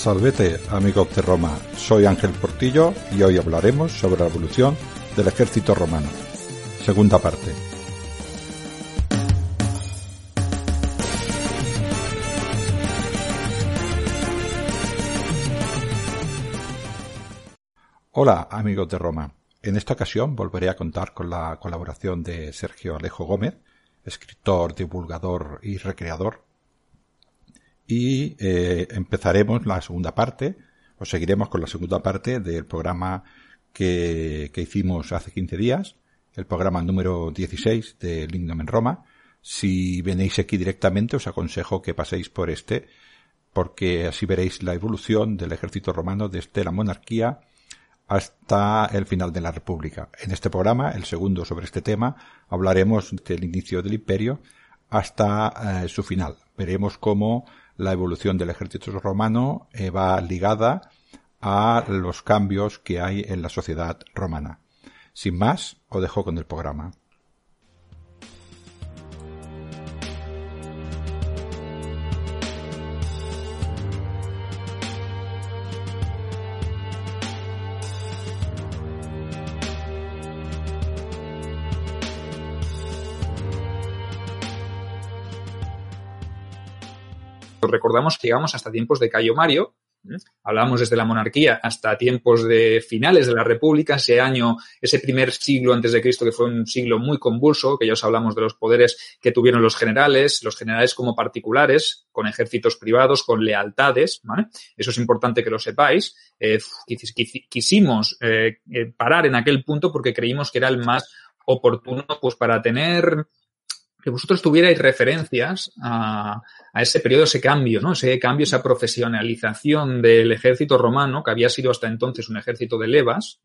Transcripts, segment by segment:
Salvete, amigos de Roma. Soy Ángel Portillo y hoy hablaremos sobre la evolución del ejército romano. Segunda parte. Hola, amigos de Roma. En esta ocasión volveré a contar con la colaboración de Sergio Alejo Gómez, escritor, divulgador y recreador y eh, empezaremos la segunda parte, o seguiremos con la segunda parte del programa que, que hicimos hace 15 días, el programa número 16 de Lindom en Roma. Si venéis aquí directamente, os aconsejo que paséis por este, porque así veréis la evolución del ejército romano desde la monarquía hasta el final de la República. En este programa, el segundo sobre este tema, hablaremos del inicio del imperio hasta eh, su final. Veremos cómo la evolución del ejército romano eh, va ligada a los cambios que hay en la sociedad romana. Sin más, os dejo con el programa. Recordamos que llegamos hasta tiempos de Cayo Mario, Hablamos desde la monarquía hasta tiempos de finales de la República, ese año, ese primer siglo antes de Cristo, que fue un siglo muy convulso, que ya os hablamos de los poderes que tuvieron los generales, los generales como particulares, con ejércitos privados, con lealtades, Eso es importante que lo sepáis. Eh, quisimos eh, eh, parar en aquel punto porque creímos que era el más oportuno pues para tener que vosotros tuvierais referencias a, ese periodo, ese cambio, ¿no? Ese cambio, esa profesionalización del ejército romano, que había sido hasta entonces un ejército de levas,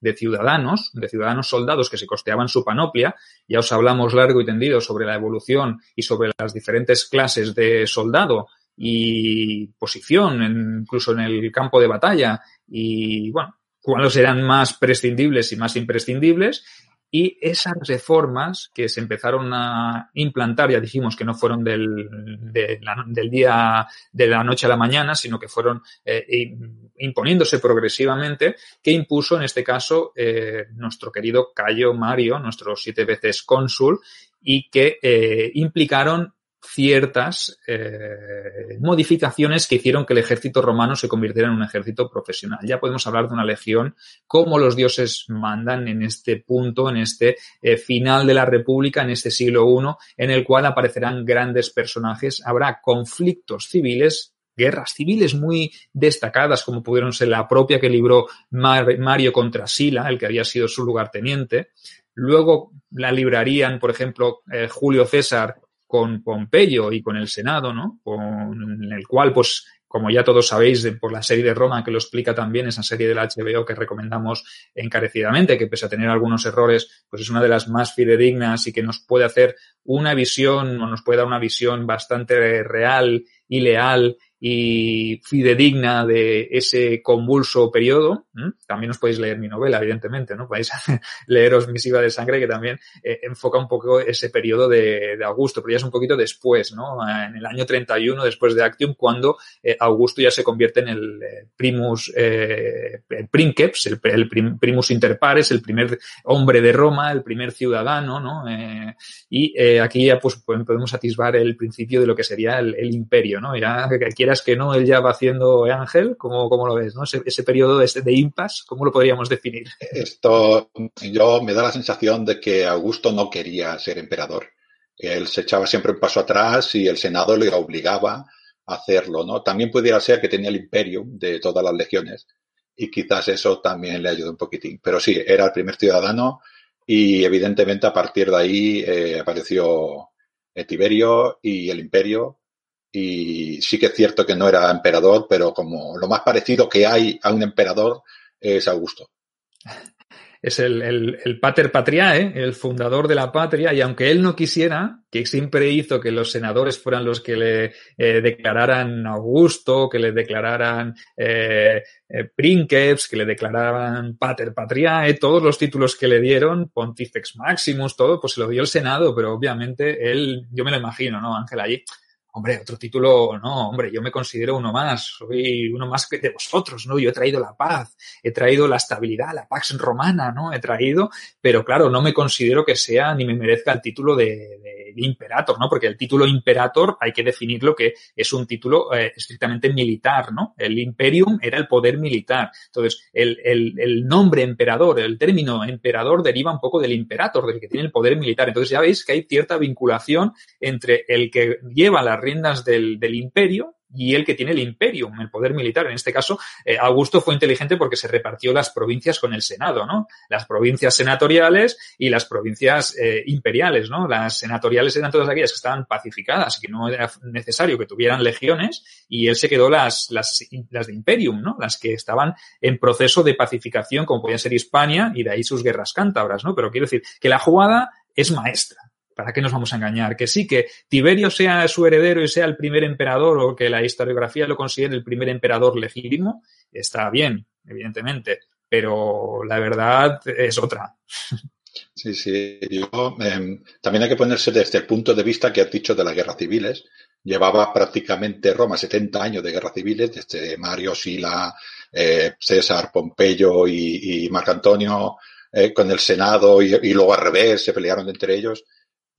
de ciudadanos, de ciudadanos soldados que se costeaban su panoplia. Ya os hablamos largo y tendido sobre la evolución y sobre las diferentes clases de soldado y posición, incluso en el campo de batalla, y bueno, cuáles eran más prescindibles y más imprescindibles, y esas reformas que se empezaron a implantar, ya dijimos que no fueron del, del día de la noche a la mañana, sino que fueron eh, imponiéndose progresivamente, que impuso en este caso eh, nuestro querido Cayo Mario, nuestro siete veces cónsul, y que eh, implicaron ciertas eh, modificaciones que hicieron que el ejército romano se convirtiera en un ejército profesional. Ya podemos hablar de una legión como los dioses mandan en este punto, en este eh, final de la República, en este siglo I, en el cual aparecerán grandes personajes, habrá conflictos civiles guerras civiles muy destacadas, como pudieron ser la propia que libró Mario contra Sila, el que había sido su lugarteniente. Luego la librarían, por ejemplo, eh, Julio César con Pompeyo y con el Senado, ¿no? Con el cual, pues, como ya todos sabéis por la serie de Roma, que lo explica también, esa serie del HBO que recomendamos encarecidamente, que pese a tener algunos errores, pues es una de las más fidedignas y que nos puede hacer una visión o nos puede dar una visión bastante real y leal y fidedigna de ese convulso periodo. También os podéis leer mi novela, evidentemente, ¿no? Podéis leeros Misiva de Sangre, que también eh, enfoca un poco ese periodo de, Augusto, pero ya es un poquito después, ¿no? En el año 31, después de Actium, cuando eh, Augusto ya se convierte en el eh, primus el princeps, el, primus inter pares, el primer hombre de Roma, el primer ciudadano, ¿no? y aquí ya pues podemos atisbar el principio de lo que sería el, el imperio, ¿no? Ya que que no, él ya va haciendo Ángel, ¿cómo, cómo lo ves? ¿no? Ese, ese periodo de, de impasse, ¿cómo lo podríamos definir? Esto, yo me da la sensación de que Augusto no quería ser emperador. Él se echaba siempre un paso atrás y el Senado le obligaba a hacerlo, ¿no? También pudiera ser que tenía el imperio de todas las legiones y quizás eso también le ayudó un poquitín. Pero sí, era el primer ciudadano y evidentemente a partir de ahí eh, apareció Tiberio y el imperio y sí que es cierto que no era emperador, pero como lo más parecido que hay a un emperador es Augusto es el, el, el, pater patriae, el fundador de la patria, y aunque él no quisiera, que siempre hizo que los senadores fueran los que le eh, declararan Augusto, que le declararan eh, eh, Princeps, que le declararan pater patriae, todos los títulos que le dieron, Pontifex Maximus, todo, pues se lo dio el Senado, pero obviamente él, yo me lo imagino, ¿no? Ángel allí, hombre, otro título, no, hombre, yo me considero uno más, soy uno más que de vosotros, ¿no? Yo he traído la paz, he traído la estabilidad, la pax romana, ¿no? He traído, pero claro, no me considero que sea ni me merezca el título de, imperator, ¿no? Porque el título imperator hay que definirlo que es un título eh, estrictamente militar, ¿no? El imperium era el poder militar. Entonces, el, el, el nombre emperador, el término emperador deriva un poco del imperator, del que tiene el poder militar. Entonces ya veis que hay cierta vinculación entre el que lleva la riendas del, del imperio y el que tiene el imperium, el poder militar. En este caso, eh, Augusto fue inteligente porque se repartió las provincias con el Senado, ¿no? Las provincias senatoriales y las provincias eh, imperiales, ¿no? Las senatoriales eran todas aquellas que estaban pacificadas, que no era necesario que tuvieran legiones, y él se quedó las, las, las de imperium, ¿no? Las que estaban en proceso de pacificación, como podía ser Hispania, y de ahí sus guerras cántabras, ¿no? Pero quiero decir que la jugada es maestra. ¿Para qué nos vamos a engañar? Que sí, que Tiberio sea su heredero y sea el primer emperador o que la historiografía lo considere el primer emperador legítimo, está bien, evidentemente, pero la verdad es otra. Sí, sí. Yo, eh, también hay que ponerse desde el punto de vista que has dicho de las guerras civiles. Llevaba prácticamente Roma 70 años de guerras civiles, desde Mario, Sila, eh, César, Pompeyo y, y Marco Antonio, eh, con el Senado y, y, luego al revés, se pelearon entre ellos.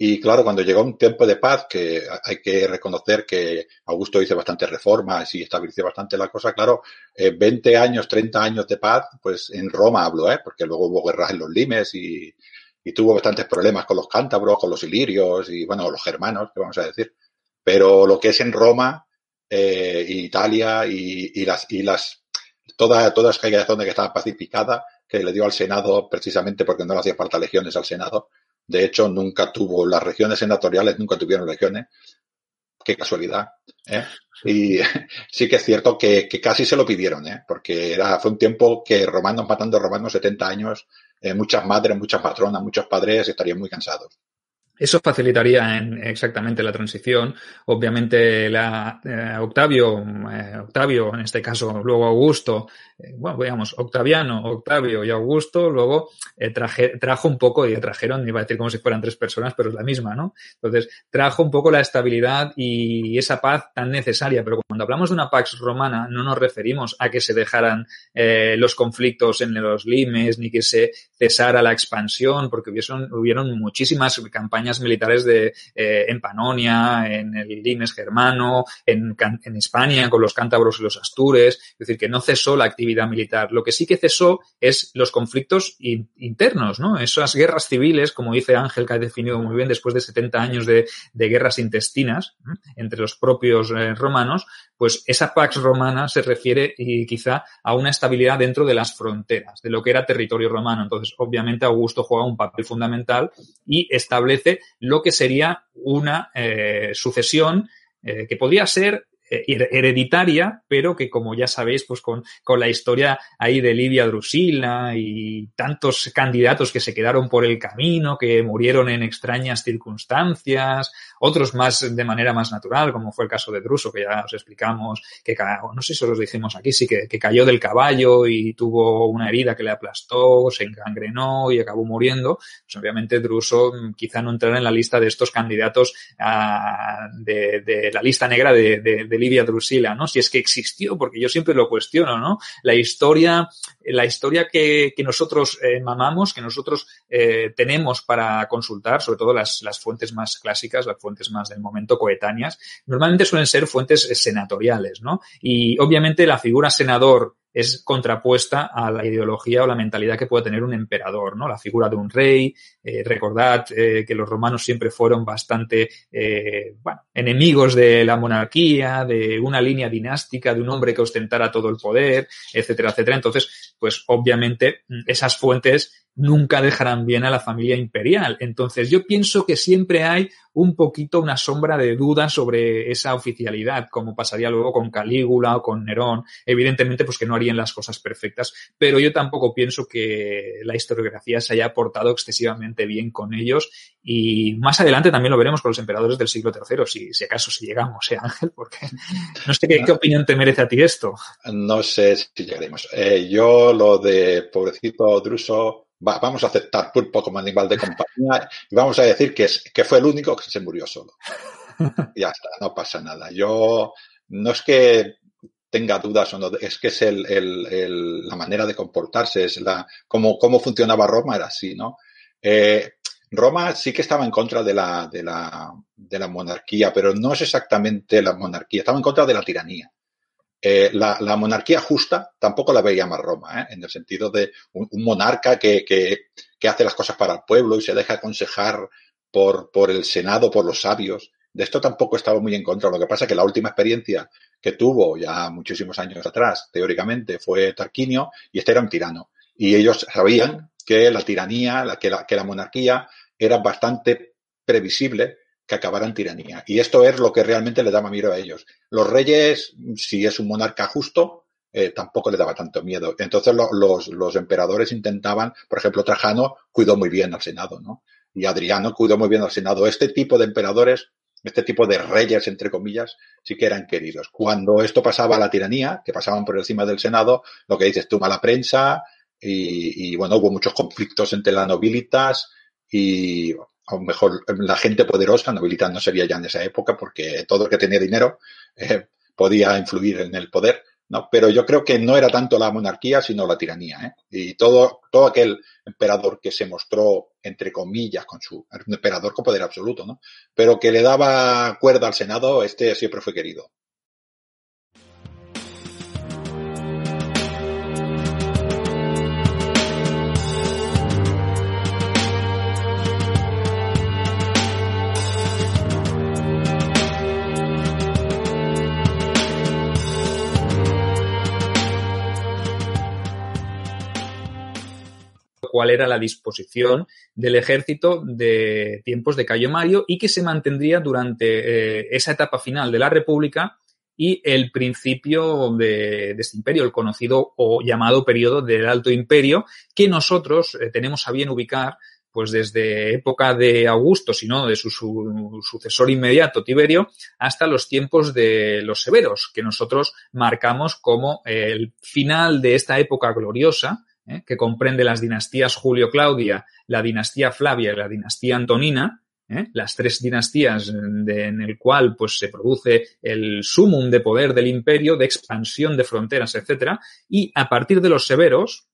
Y claro, cuando llegó un tiempo de paz, que hay que reconocer que Augusto hizo bastantes reformas y estableció bastante la cosa, claro, eh, 20 años, 30 años de paz, pues en Roma hablo, ¿eh? porque luego hubo guerras en los limes y, y tuvo bastantes problemas con los cántabros, con los ilirios y, bueno, los germanos, que vamos a decir. Pero lo que es en Roma, eh, Italia y, y, las, y las, toda, toda aquella zona que estaba pacificada, que le dio al Senado precisamente porque no le hacía falta legiones al Senado, de hecho, nunca tuvo, las regiones senatoriales nunca tuvieron legiones. Qué casualidad. ¿eh? Y sí que es cierto que, que, casi se lo pidieron, ¿eh? porque era, fue un tiempo que romanos matando romanos 70 años, eh, muchas madres, muchas patronas, muchos padres estarían muy cansados. Eso facilitaría en, exactamente la transición. Obviamente, la, eh, Octavio, eh, Octavio, en este caso, luego Augusto, bueno, digamos, Octaviano, Octavio y Augusto, luego eh, traje, trajo un poco, y trajeron, iba a decir como si fueran tres personas, pero es la misma, ¿no? Entonces, trajo un poco la estabilidad y esa paz tan necesaria. Pero cuando hablamos de una Pax Romana, no nos referimos a que se dejaran eh, los conflictos en los limes, ni que se cesara la expansión, porque hubieron, hubieron muchísimas campañas militares de, eh, en Panonia, en el Limes germano, en, en España con los cántabros y los astures, es decir, que no cesó la actividad militar. Lo que sí que cesó es los conflictos in, internos, ¿no? Esas guerras civiles, como dice Ángel, que ha definido muy bien después de 70 años de, guerras intestinas entre los propios eh, romanos, pues esa Pax Romana se refiere y quizá a una estabilidad dentro de las fronteras, de lo que era territorio romano. Entonces, obviamente, Augusto juega un papel fundamental y establece lo que sería una eh, sucesión eh, que podría ser hereditaria, pero que como ya sabéis, pues con, con la historia ahí de Livia Drusila y tantos candidatos que se quedaron por el camino, que murieron en extrañas circunstancias, otros más de manera más natural, como fue el caso de Druso, que ya os explicamos, que no sé si os lo dijimos aquí, sí, que, que cayó del caballo y tuvo una herida que le aplastó, se encangrenó y acabó muriendo. Pues obviamente Druso mm, quizá no entrará en la lista de estos candidatos uh, de, la lista negra de, de Livia Drusila, ¿no? Si es que existió, porque yo siempre lo cuestiono, ¿no? La historia, la historia que, nosotros eh, mamamos, que nosotros eh, tenemos para consultar, sobre todo las, las fuentes más clásicas, las fuentes más del momento coetáneas, normalmente suelen ser fuentes senatoriales, ¿no? Y obviamente la figura senador es contrapuesta a la ideología o la mentalidad que puede tener un emperador, ¿no? La figura de un rey. Eh, recordad eh, que los romanos siempre fueron bastante, eh, bueno, enemigos de la monarquía, de una línea dinástica, de un hombre que ostentara todo el poder, etcétera, etcétera. Entonces, pues obviamente esas fuentes nunca dejarán bien a la familia imperial. Entonces, yo pienso que siempre hay un poquito una sombra de duda sobre esa oficialidad, como pasaría luego con Calígula o con Nerón. Evidentemente, pues que no harían las cosas perfectas, pero yo tampoco pienso que la historiografía se haya portado excesivamente bien con ellos y más adelante también lo veremos con los emperadores del siglo III, si, si acaso si llegamos, ¿eh, Ángel? Porque no sé qué, opinión te merece a ti esto. No sé si llegaremos. Eh, yo lo de pobrecito Druso vamos a aceptar Pulpo como animal de compañía y vamos a decir que, es, que fue el único que se murió solo. ya está, no pasa nada. Yo no es que tenga dudas o no, es que es el, el, la manera de comportarse, es la, cómo, cómo funcionaba Roma era así, ¿no? Eh, Roma sí que estaba en contra de la, de, la, de la monarquía, pero no es exactamente la monarquía, estaba en contra de la tiranía. Eh, la, la, monarquía justa tampoco la veía más Roma, ¿eh? en el sentido de un, monarca que, que, que, hace las cosas para el pueblo y se deja aconsejar por, por el Senado, por los sabios. De esto tampoco estaba muy en contra. Lo que pasa es que la última experiencia que tuvo ya muchísimos años atrás, teóricamente, fue Tarquinio y este era un tirano. Y ellos sabían que la tiranía, que, la, que la monarquía era bastante previsible que acabaran tiranía. Y esto es lo que realmente le daba miedo a ellos. Los reyes, si es un monarca justo, eh, tampoco le daba tanto miedo. Entonces lo, los, los, emperadores intentaban, por ejemplo, Trajano cuidó muy bien al Senado, ¿no? Y Adriano cuidó muy bien al Senado. Este tipo de emperadores, este tipo de reyes, entre comillas, sí que eran queridos. Cuando esto pasaba a la tiranía, que pasaban por encima del Senado, lo que dices tú, mala prensa, y bueno, hubo muchos conflictos entre las nobilitas, y a mejor la gente poderosa, nobilita no sería ya en esa época porque todo el que tenía dinero eh, podía influir en el poder, ¿no? Pero yo creo que no era tanto la monarquía, sino la tiranía, ¿eh? Y todo, todo aquel emperador que se mostró, entre comillas, con su, un emperador con poder absoluto, ¿no? Pero que le daba cuerda al Senado, este siempre fue querido. Cuál era la disposición del ejército de tiempos de Cayo Mario y que se mantendría durante eh, esa etapa final de la República y el principio de, este imperio, el conocido o llamado periodo del Alto Imperio, que nosotros eh, tenemos a bien ubicar pues desde época de Augusto, sino de su, sucesor inmediato, Tiberio, hasta los tiempos de los severos, que nosotros marcamos como el final de esta época gloriosa, ¿eh? que comprende las dinastías Julio-Claudia, la dinastía Flavia y la dinastía Antonina, ¿eh? las tres dinastías de, en el cual pues, se produce el sumum de poder del imperio, de expansión de fronteras, etcétera, y a partir de los severos,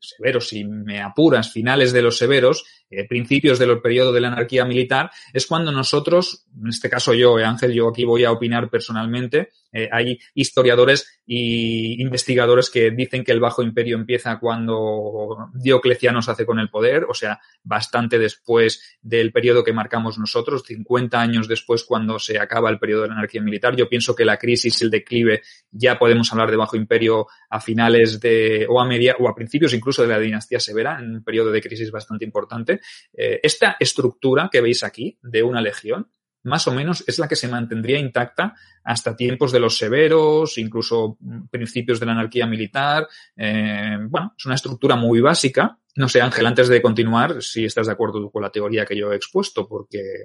severos, si me apuras, finales de los severos, eh, principios del periodo de la anarquía militar, es cuando nosotros, en este caso yo, eh, Ángel, yo aquí voy a opinar personalmente, eh, hay historiadores y investigadores que dicen que el Bajo Imperio empieza cuando Diocleciano se hace con el poder, o sea, bastante después del periodo que marcamos nosotros, 50 años después cuando se acaba el periodo de la anarquía militar. Yo pienso que la crisis, el declive, ya podemos hablar de Bajo Imperio a finales de, o a media, o a principios incluso de la dinastía severa, en un periodo de crisis bastante importante. Eh, esta estructura que veis aquí de una legión, más o menos es la que se mantendría intacta hasta tiempos de los severos, incluso principios de la anarquía militar. Eh, bueno, es una estructura muy básica. No sé, Ángel, antes de continuar, si estás de acuerdo con la teoría que yo he expuesto, porque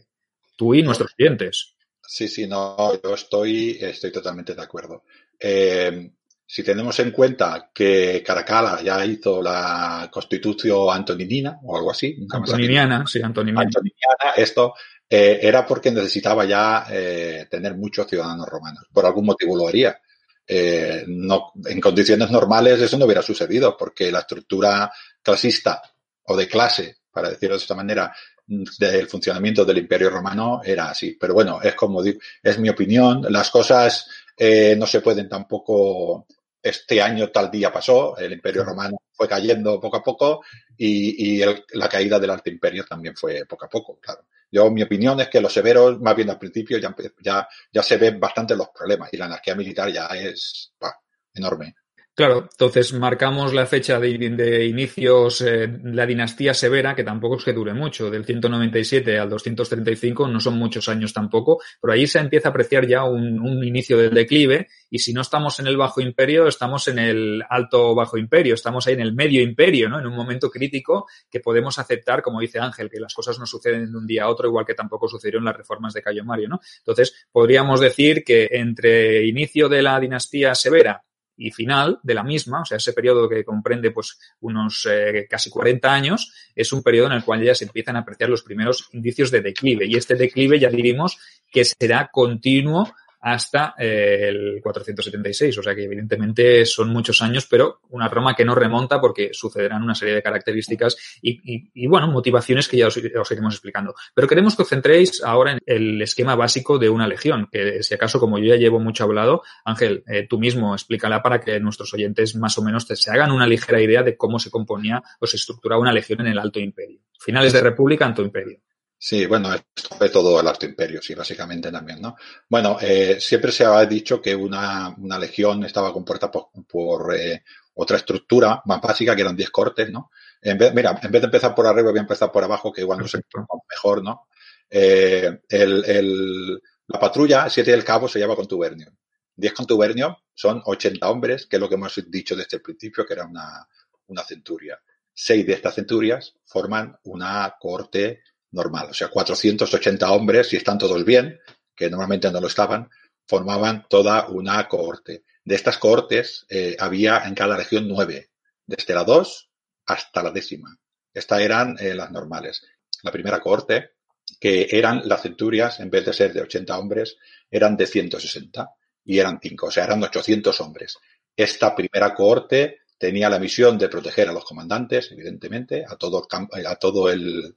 tú y nuestros clientes. Sí, sí, no, yo estoy, estoy totalmente de acuerdo. Eh, si tenemos en cuenta que Caracalla ya hizo la constitución antoninina o algo así. Antoniniana, sí, antoniniana. Antoniniana, esto eh, era porque necesitaba ya eh, tener muchos ciudadanos romanos. Por algún motivo lo haría. Eh, no, en condiciones normales eso no hubiera sucedido porque la estructura clasista o de clase, para decirlo de esta manera, del funcionamiento del imperio romano era así. Pero bueno, es como digo, es mi opinión. Las cosas eh, no se pueden tampoco este año tal día pasó, el imperio romano fue cayendo poco a poco y, y el, la caída del arte imperio también fue poco a poco, claro. Yo, mi opinión es que los severos, más bien al principio, ya, ya, ya se ven bastante los problemas y la anarquía militar ya es bah, enorme. Claro, entonces marcamos la fecha de, inicios, eh, la dinastía severa, que tampoco es que dure mucho, del 197 al 235, no son muchos años tampoco, pero ahí se empieza a apreciar ya un, un, inicio del declive, y si no estamos en el bajo imperio, estamos en el alto bajo imperio, estamos ahí en el medio imperio, ¿no? En un momento crítico que podemos aceptar, como dice Ángel, que las cosas no suceden de un día a otro, igual que tampoco sucedieron las reformas de Cayo Mario, ¿no? Entonces, podríamos decir que entre inicio de la dinastía severa y final de la misma, o sea, ese periodo que comprende pues unos eh, casi 40 años, es un periodo en el cual ya se empiezan a apreciar los primeros indicios de declive. Y este declive ya diríamos que será continuo hasta eh, el 476. O sea que evidentemente son muchos años, pero una Roma que no remonta porque sucederán una serie de características y, bueno, motivaciones que ya os, os, iremos explicando. Pero queremos que os centréis ahora en el esquema básico de una legión, que si acaso, como yo ya llevo mucho hablado, Ángel, eh, tú mismo explícala para que nuestros oyentes más o menos te, se hagan una ligera idea de cómo se componía o se estructuraba una legión en el Alto Imperio. Finales de República, Alto Imperio. Sí, bueno, esto fue todo el Alto Imperio, sí, básicamente también, ¿no? Bueno, eh, siempre se ha dicho que una, una legión estaba compuesta por, por eh, otra estructura más básica, que eran 10 cortes, ¿no? En vez, mira, en vez de empezar por arriba, voy a empezar por abajo, que igual no sé mejor, ¿no? Eh, el, el, la patrulla, 7 del cabo, se llama contubernio. 10 contubernio son 80 hombres, que es lo que hemos dicho desde el principio, que era una, una centuria. Seis de estas centurias forman una corte normal. O sea, 480 hombres, si están todos bien, que normalmente no lo estaban, formaban toda una cohorte. De estas cohortes eh, había en cada región nueve, desde la dos hasta la décima. Estas eran eh, las normales. La primera cohorte, que eran las centurias, en vez de ser de 80 hombres, eran de 160 y eran cinco, o sea, eran 800 hombres. Esta primera cohorte tenía la misión de proteger a los comandantes, evidentemente, a todo, a todo el,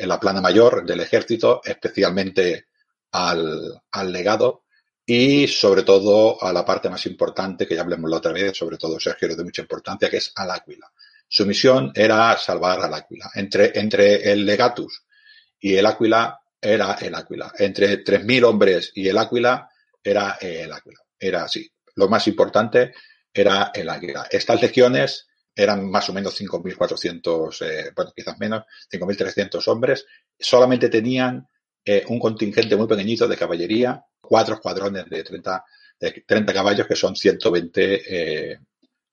en la plana mayor del ejército, especialmente al, al, legado y sobre todo a la parte más importante que ya hablemos la otra vez, sobre todo Sergio de mucha importancia, que es al Áquila. Su misión era salvar al Áquila. Entre, entre el legatus y el Áquila era el Áquila. Entre 3.000 hombres y el Áquila era el Áquila. Era así. Lo más importante era el Áquila. Estas legiones eran más o menos 5.400, eh, bueno, quizás menos, 5.300 hombres. Solamente tenían eh, un contingente muy pequeñito de caballería, cuatro escuadrones de 30, de 30 caballos, que son 120 eh,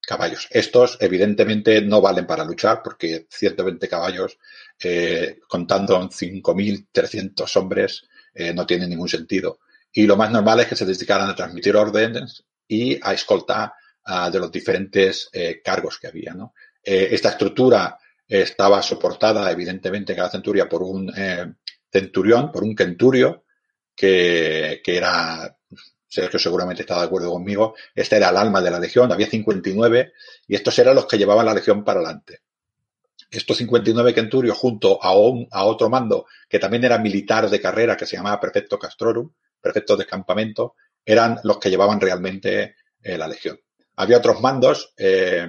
caballos. Estos, evidentemente, no valen para luchar, porque 120 caballos, eh, contando 5.300 hombres, eh, no tienen ningún sentido. Y lo más normal es que se dedicaran a transmitir órdenes y a escoltar uh, de los diferentes eh, cargos que había. ¿no? Eh, esta estructura estaba soportada, evidentemente, en cada centuria por un eh, centurión, por un centurio, que, que era Sergio seguramente está de acuerdo conmigo, este era el alma de la legión, había 59 y estos eran los que llevaban la legión para adelante. Estos 59 centurios junto a, un, a otro mando que también era militar de carrera que se llamaba Prefecto Castrorum, prefecto de campamento, eran los que llevaban realmente eh, la legión. Había otros mandos, eh,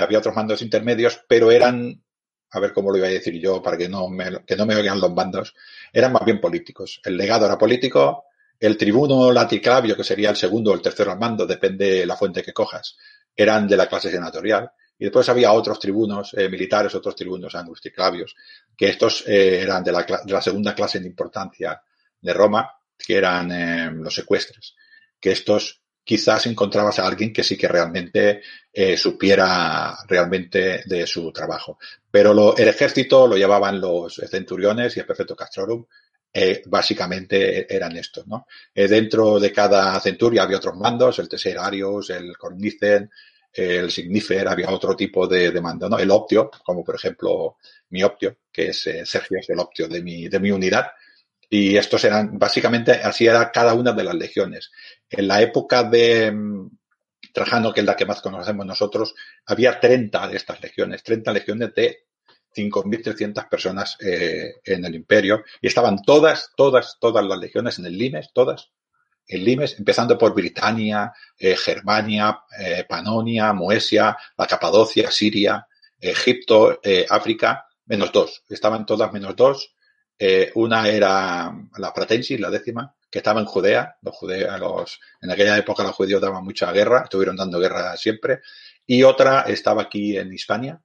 había otros mandos intermedios, pero eran, a ver cómo lo iba a decir yo para que no me, que no me oigan los mandos, eran más bien políticos. El legado era político, el tribuno laticlavio, que sería el segundo o el tercero al mando, depende de la fuente que cojas, eran de la clase senatorial. Y después había otros tribunos eh, militares, otros tribunos angusticlavios, que estos eh, eran de la, segunda clase de importancia de Roma, que eran los secuestres. Que estos quizás encontrabas a alguien que sí que realmente eh, supiera realmente de su trabajo. Pero lo, el ejército lo llevaban los centuriones y el prefecto Castrorum, eh, básicamente eran estos, ¿no? Eh, dentro de cada centuria había otros mandos, el teserarios, el cornicen, el signifer, había otro tipo de, de, mando, ¿no? El optio, como por ejemplo mi optio, que es Sergio, es el optio de mi, de mi unidad. Y estos eran, básicamente, así era cada una de las legiones. En la época de mm, Trajano, que es la que más conocemos nosotros, había 30 de estas legiones, 30 legiones de 5.300 personas eh, en el imperio. Y estaban todas, todas, todas las legiones en el Limes, todas, en Limes, empezando por Britania, eh, Germania, eh, Panonia, Moesia, la Capadocia, Siria, Egipto, eh, África, menos dos, estaban todas menos dos Eh, una era la Pratensis, la décima, que estaba en Judea. Los judeos, los, en aquella época los judíos daban mucha guerra, estuvieron dando guerra siempre. Y otra estaba aquí en Hispania.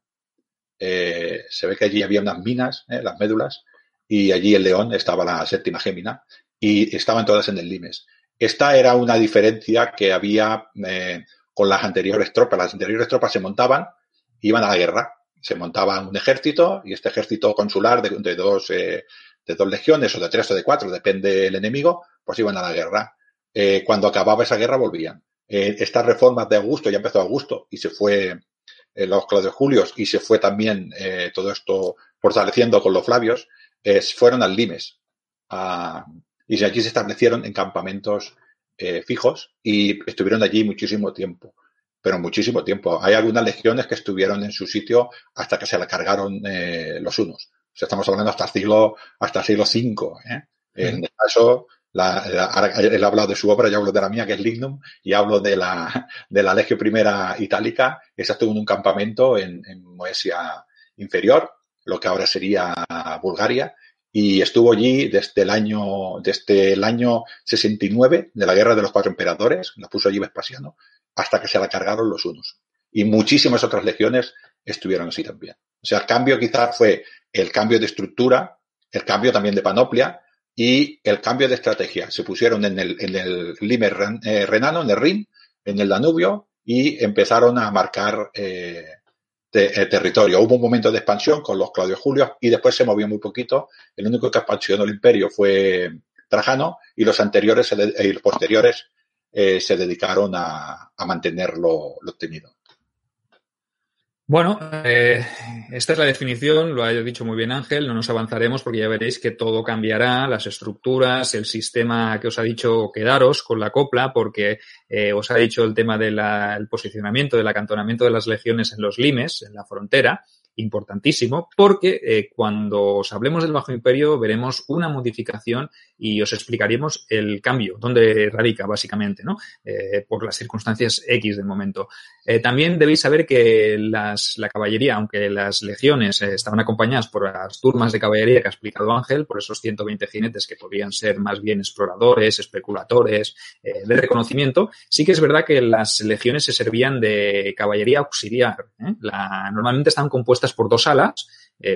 Eh, se ve que allí había unas minas, eh, las médulas, y allí en León estaba la séptima Gémina, y estaban todas en el Limes. Esta era una diferencia que había con las anteriores tropas. Las anteriores tropas se montaban, iban a la guerra, se montaban un ejército y este ejército consular de, dos, eh, de dos legiones o de tres o de cuatro, depende del enemigo, pues iban a la guerra. Eh, cuando acababa esa guerra volvían. Eh, estas reformas de Augusto, ya empezó Augusto y se fue los Claudio Julios y se fue también todo esto fortaleciendo con los Flavios, fueron al Limes. Y allí se establecieron en campamentos fijos y estuvieron allí muchísimo tiempo pero muchísimo tiempo. Hay algunas legiones que estuvieron en su sitio hasta que se la cargaron eh, los unos. O sea, estamos hablando hasta el siglo, hasta el siglo V. ¿eh? En el caso, la, la, él ha hablado de su obra, yo hablo de la mía, que es Lignum, y hablo de la, de la Legio Primera Itálica. Esa estuvo en un campamento en, en Moesia Inferior, lo que ahora sería Bulgaria, y estuvo allí desde el año, desde el año 69 de la Guerra de los Cuatro Emperadores, la puso allí Vespasiano, hasta que se la cargaron los unos. Y muchísimas otras legiones estuvieron así también. O sea, el cambio quizás fue el cambio de estructura, el cambio también de panoplia y el cambio de estrategia. Se pusieron en el, en el Limer eh, renano, en el Rin, en el Danubio y empezaron a marcar eh, eh, territorio. Hubo un momento de expansión con los Claudio Julio y después se movió muy poquito. El único que expansionó el imperio fue Trajano y los anteriores y los posteriores eh, se dedicaron a, a mantenerlo lo obtenido. Bueno, eh, esta es la definición, lo ha dicho muy bien Ángel, no nos avanzaremos porque ya veréis que todo cambiará, las estructuras, el sistema que os ha dicho quedaros con la copla, porque eh, os ha dicho el tema del posicionamiento, del acantonamiento de las legiones en los limes, en la frontera, importantísimo porque cuando os hablemos del Bajo Imperio veremos una modificación y os explicaremos el cambio, dónde radica básicamente, ¿no? Eh, por las circunstancias X del momento. Eh, también debéis saber que las, la caballería, aunque las legiones eh, estaban acompañadas por las turmas de caballería que ha explicado Ángel, por esos 120 jinetes que podrían ser más bien exploradores, especuladores, de reconocimiento, sí que es verdad que las legiones se servían de caballería auxiliar. Normalmente estaban compuestas por dos alas,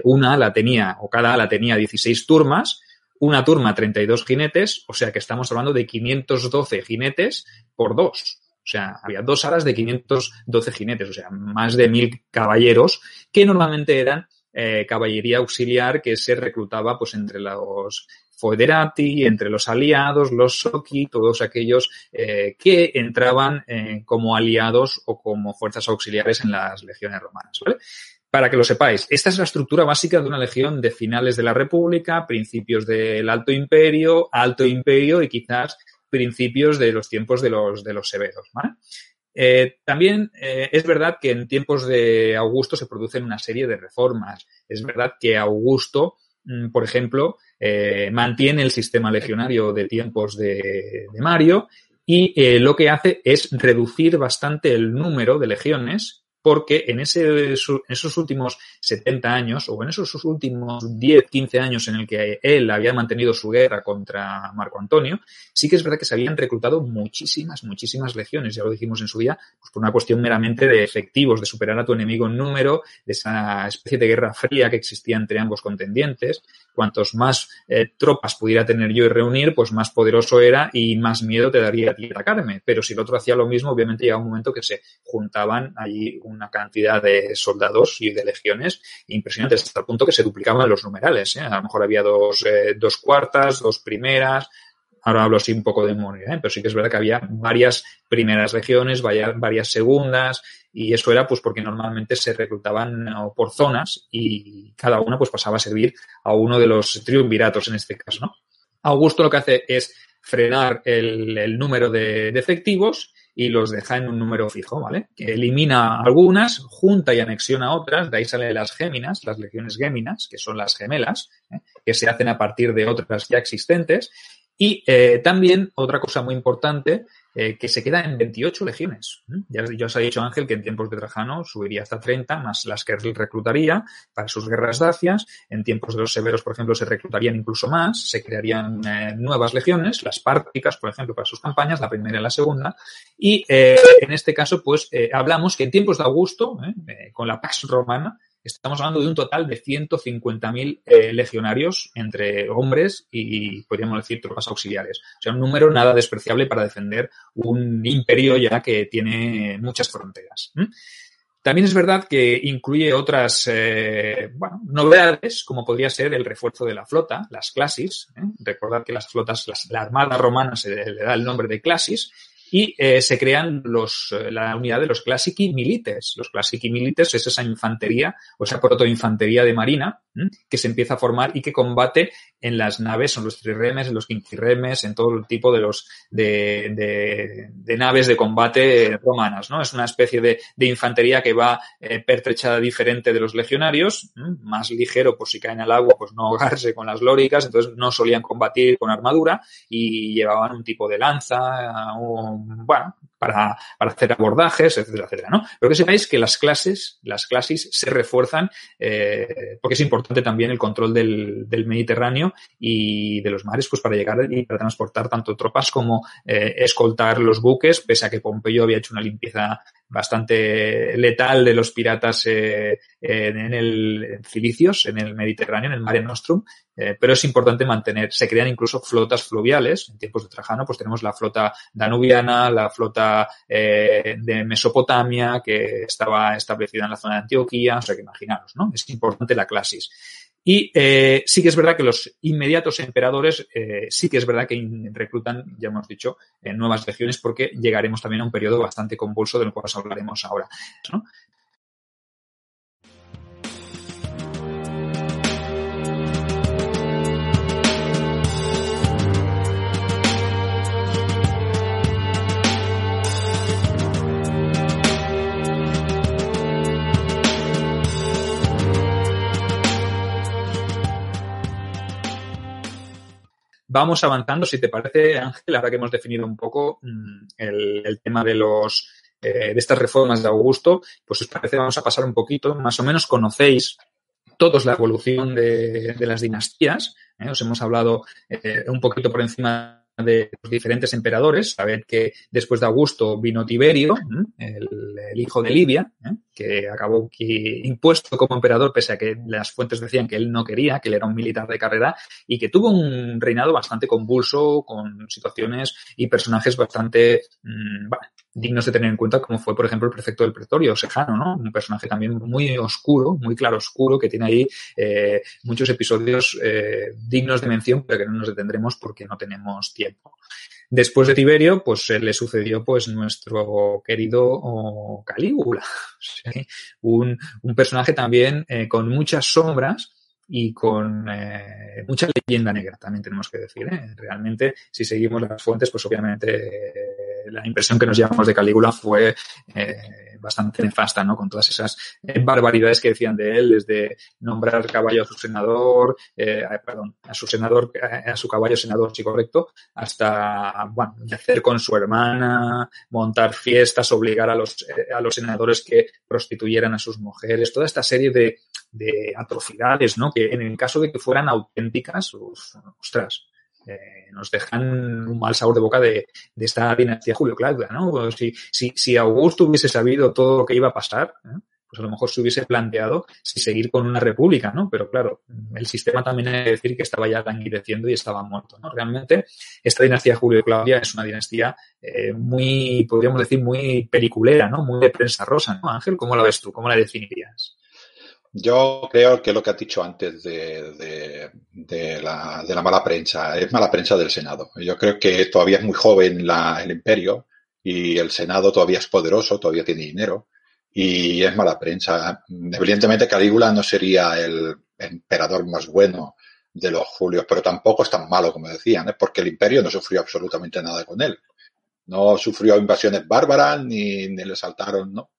una ala tenía, o cada ala tenía 16 turmas, una turma 32 jinetes, o sea que estamos hablando de 512 jinetes por dos. O sea, había dos alas de 512 jinetes, o sea, más de mil caballeros que normalmente eran eh, caballería auxiliar que se reclutaba pues entre los Foederati, entre los aliados, los Soki, todos aquellos eh, que entraban eh, como aliados o como fuerzas auxiliares en las legiones romanas. Para que lo sepáis, esta es la estructura básica de una legión de finales de la República, principios del Alto Imperio, Alto Imperio y quizás principios de los tiempos de los, de los severos. Eh, también eh, es verdad que en tiempos de Augusto se producen una serie de reformas. Es verdad que Augusto, mm, por ejemplo, eh, mantiene el sistema legionario de tiempos de, Mario y lo que hace es reducir bastante el número de legiones porque en, ese, en esos últimos 70 años o en esos últimos 10, 15 años en el que él había mantenido su guerra contra Marco Antonio, sí que es verdad que se habían reclutado muchísimas, muchísimas legiones, ya lo dijimos en su día, pues por una cuestión meramente de efectivos, de superar a tu enemigo en número, de esa especie de guerra fría que existía entre ambos contendientes. Cuantos más eh, tropas pudiera tener yo y reunir, pues más poderoso era y más miedo te daría a ti atacarme. Pero si el otro hacía lo mismo, obviamente llegaba un momento que se juntaban allí un una cantidad de soldados y de legiones impresionantes, hasta el punto que se duplicaban los numerales. ¿eh? A lo mejor había dos, eh, dos cuartas, dos primeras, ahora hablo así un poco de memoria, ¿eh? pero sí que es verdad que había varias primeras legiones, varias, segundas, y eso era pues porque normalmente se reclutaban por zonas y cada una pues pasaba a servir a uno de los triunviratos en este caso, ¿no? Augusto lo que hace es frenar el, el número de, de efectivos y los deja en un número fijo, ¿vale? Que elimina algunas, junta y anexiona otras, de ahí salen las géminas, las legiones géminas, que son las gemelas, ¿eh? que se hacen a partir de otras ya existentes. Y eh, también otra cosa muy importante eh, que se queda en 28 legiones. Ya, os ha dicho Ángel que en tiempos de Trajano subiría hasta 30, más las que reclutaría para sus guerras dacias. En tiempos de los severos, por ejemplo, se reclutarían incluso más, se crearían eh, nuevas legiones, las párticas, por ejemplo, para sus campañas, la primera y la segunda. Y en este caso, pues hablamos que en tiempos de Augusto, con la Pax Romana, Estamos hablando de un total de 150.000 eh, legionarios entre hombres y, podríamos decir, tropas auxiliares. O sea, un número nada despreciable para defender un imperio ya que tiene muchas fronteras. También es verdad que incluye otras eh, novedades, como podría ser el refuerzo de la flota, las clasis. ¿eh? Recordad que las flotas, la armada romana se le da el nombre de clasis y eh, se crean los, eh, la unidad de los Classici Milites. Los Classici Milites es esa infantería o esa protoinfantería de marina que se empieza a formar y que combate en las naves, en los triremes, en los quinquirremes, en todo el tipo de los de, de, naves de combate romanas, ¿no? Es una especie de, de infantería que va eh, pertrechada diferente de los legionarios, más ligero por si caen al agua, pues no ahogarse con las lóricas, entonces no solían combatir con armadura y llevaban un tipo de lanza, un bueno, para, para, hacer abordajes, etcétera, etcétera, ¿no? Pero que sepáis que las clases, las clases se refuerzan eh, porque es importante también el control del, del, Mediterráneo y de los mares, pues para llegar y para transportar tanto tropas como eh, escoltar los buques, pese a que Pompeyo había hecho una limpieza bastante letal de los piratas eh, en el Cilicios, en el Mediterráneo, en el Mare Nostrum, eh, pero es importante mantener, se crean incluso flotas fluviales, en tiempos de Trajano pues tenemos la flota danubiana, la flota eh, de Mesopotamia, que estaba establecida en la zona de Antioquía, o sea que imaginaros, ¿no? Es importante la clasis. Y eh, sí que es verdad que los inmediatos emperadores eh, sí que es verdad que reclutan, ya hemos dicho, en nuevas legiones porque llegaremos también a un periodo bastante convulso del cual os hablaremos ahora. ¿no? Vamos avanzando, si te parece, Ángel, ahora que hemos definido un poco mm, el, tema de los eh, de estas reformas de Augusto, pues os parece, vamos a pasar un poquito, más o menos conocéis todos la evolución de, las dinastías. ¿eh? Os hemos hablado eh, un poquito por encima de los diferentes emperadores. Sabed que después de Augusto vino Tiberio, el, hijo de Libia, ¿eh? Que acabó impuesto como emperador, pese a que las fuentes decían que él no quería, que él era un militar de carrera, y que tuvo un reinado bastante convulso, con situaciones y personajes bastante mm, dignos de tener en cuenta, como fue, por ejemplo, el prefecto del pretorio, Sejano, ¿no? Un personaje también muy oscuro, muy claro oscuro, que tiene ahí eh, muchos episodios eh, dignos de mención, pero que no nos detendremos porque no tenemos tiempo. Después de Tiberio, pues le sucedió pues nuestro querido Calígula, un, un, personaje también eh, con muchas sombras y con eh, mucha leyenda negra, también tenemos que decir. ¿eh? Realmente, si seguimos las fuentes, pues obviamente eh, la impresión que nos llevamos de Calígula fue eh, bastante nefasta, ¿no? Con todas esas eh, barbaridades que decían de él, desde nombrar caballo a su senador, eh, perdón, a su senador, a su caballo senador, sí correcto, hasta, bueno, hacer con su hermana, montar fiestas, obligar a los, a los senadores que prostituyeran a sus mujeres, toda esta serie de, de atrocidades, ¿no? Que en el caso de que fueran auténticas, ostras, eh, nos dejan un mal sabor de boca de, esta dinastía Julio Claudia, ¿no? Pues si, si, si, Augusto hubiese sabido todo lo que iba a pasar, ¿eh? pues a lo mejor se hubiese planteado si seguir con una república, ¿no? Pero claro, el sistema también hay que decir que estaba ya languideciendo y estaba muerto, ¿no? Realmente, esta dinastía Julio Claudia es una dinastía eh, muy, podríamos decir, muy peliculera, ¿no? Muy de prensa rosa, ¿no? Ángel, ¿cómo la ves tú? ¿Cómo la definirías? Yo creo que lo que ha dicho antes de, de, la, de, la, mala prensa es mala prensa del Senado. Yo creo que todavía es muy joven la, el imperio y el Senado todavía es poderoso, todavía tiene dinero y es mala prensa. Evidentemente Calígula no sería el emperador más bueno de los Julios, pero tampoco es tan malo como decían, ¿eh? porque el imperio no sufrió absolutamente nada con él. No sufrió invasiones bárbaras ni le saltaron, ¿no?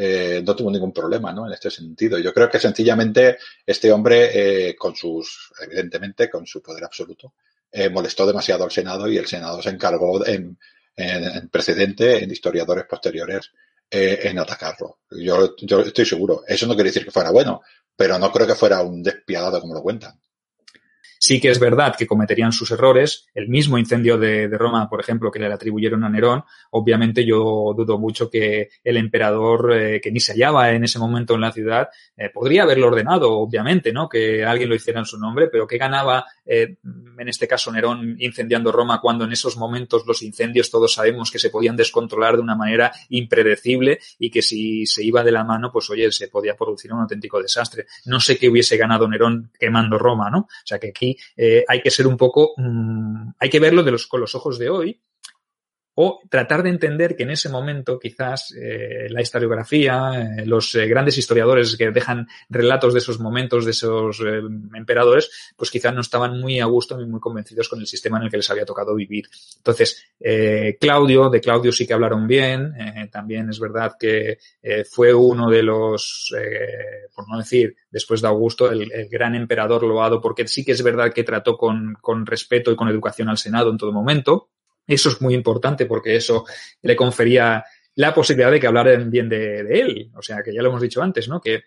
Eh, no tuvo ningún problema ¿no? en este sentido. Yo creo que sencillamente este hombre, eh, con sus, evidentemente, con su poder absoluto, eh, molestó demasiado al Senado y el Senado se encargó en, en, precedente en historiadores posteriores eh, en atacarlo. Yo, yo estoy seguro. Eso no quiere decir que fuera bueno, pero no creo que fuera un despiadado como lo cuentan. Sí que es verdad que cometerían sus errores. El mismo incendio de, Roma, por ejemplo, que le atribuyeron a Nerón, obviamente yo dudo mucho que el emperador, eh, que ni se hallaba en ese momento en la ciudad, eh, podría haberlo ordenado, obviamente, ¿no? Que alguien lo hiciera en su nombre, pero ¿qué ganaba, eh, en este caso, Nerón incendiando Roma cuando en esos momentos los incendios todos sabemos que se podían descontrolar de una manera impredecible y que si se iba de la mano, pues oye, se podía producir un auténtico desastre. No sé qué hubiese ganado Nerón quemando Roma, ¿no? O sea que aquí eh, hay que ser un poco, mm, hay que verlo de los, con los ojos de hoy o tratar de entender que en ese momento quizás eh, la historiografía, eh, los grandes historiadores que dejan relatos de esos momentos, de esos emperadores, pues quizás no estaban muy a gusto ni muy convencidos con el sistema en el que les había tocado vivir. Entonces, Claudio, de Claudio sí que hablaron bien, también es verdad que fue uno de los, por no decir, después de Augusto, el, gran emperador loado, porque sí que es verdad que trató con, con respeto y con educación al Senado en todo momento. Eso es muy importante porque eso le confería la posibilidad de que hablaran bien de, él. O sea, que ya lo hemos dicho antes, ¿no? Que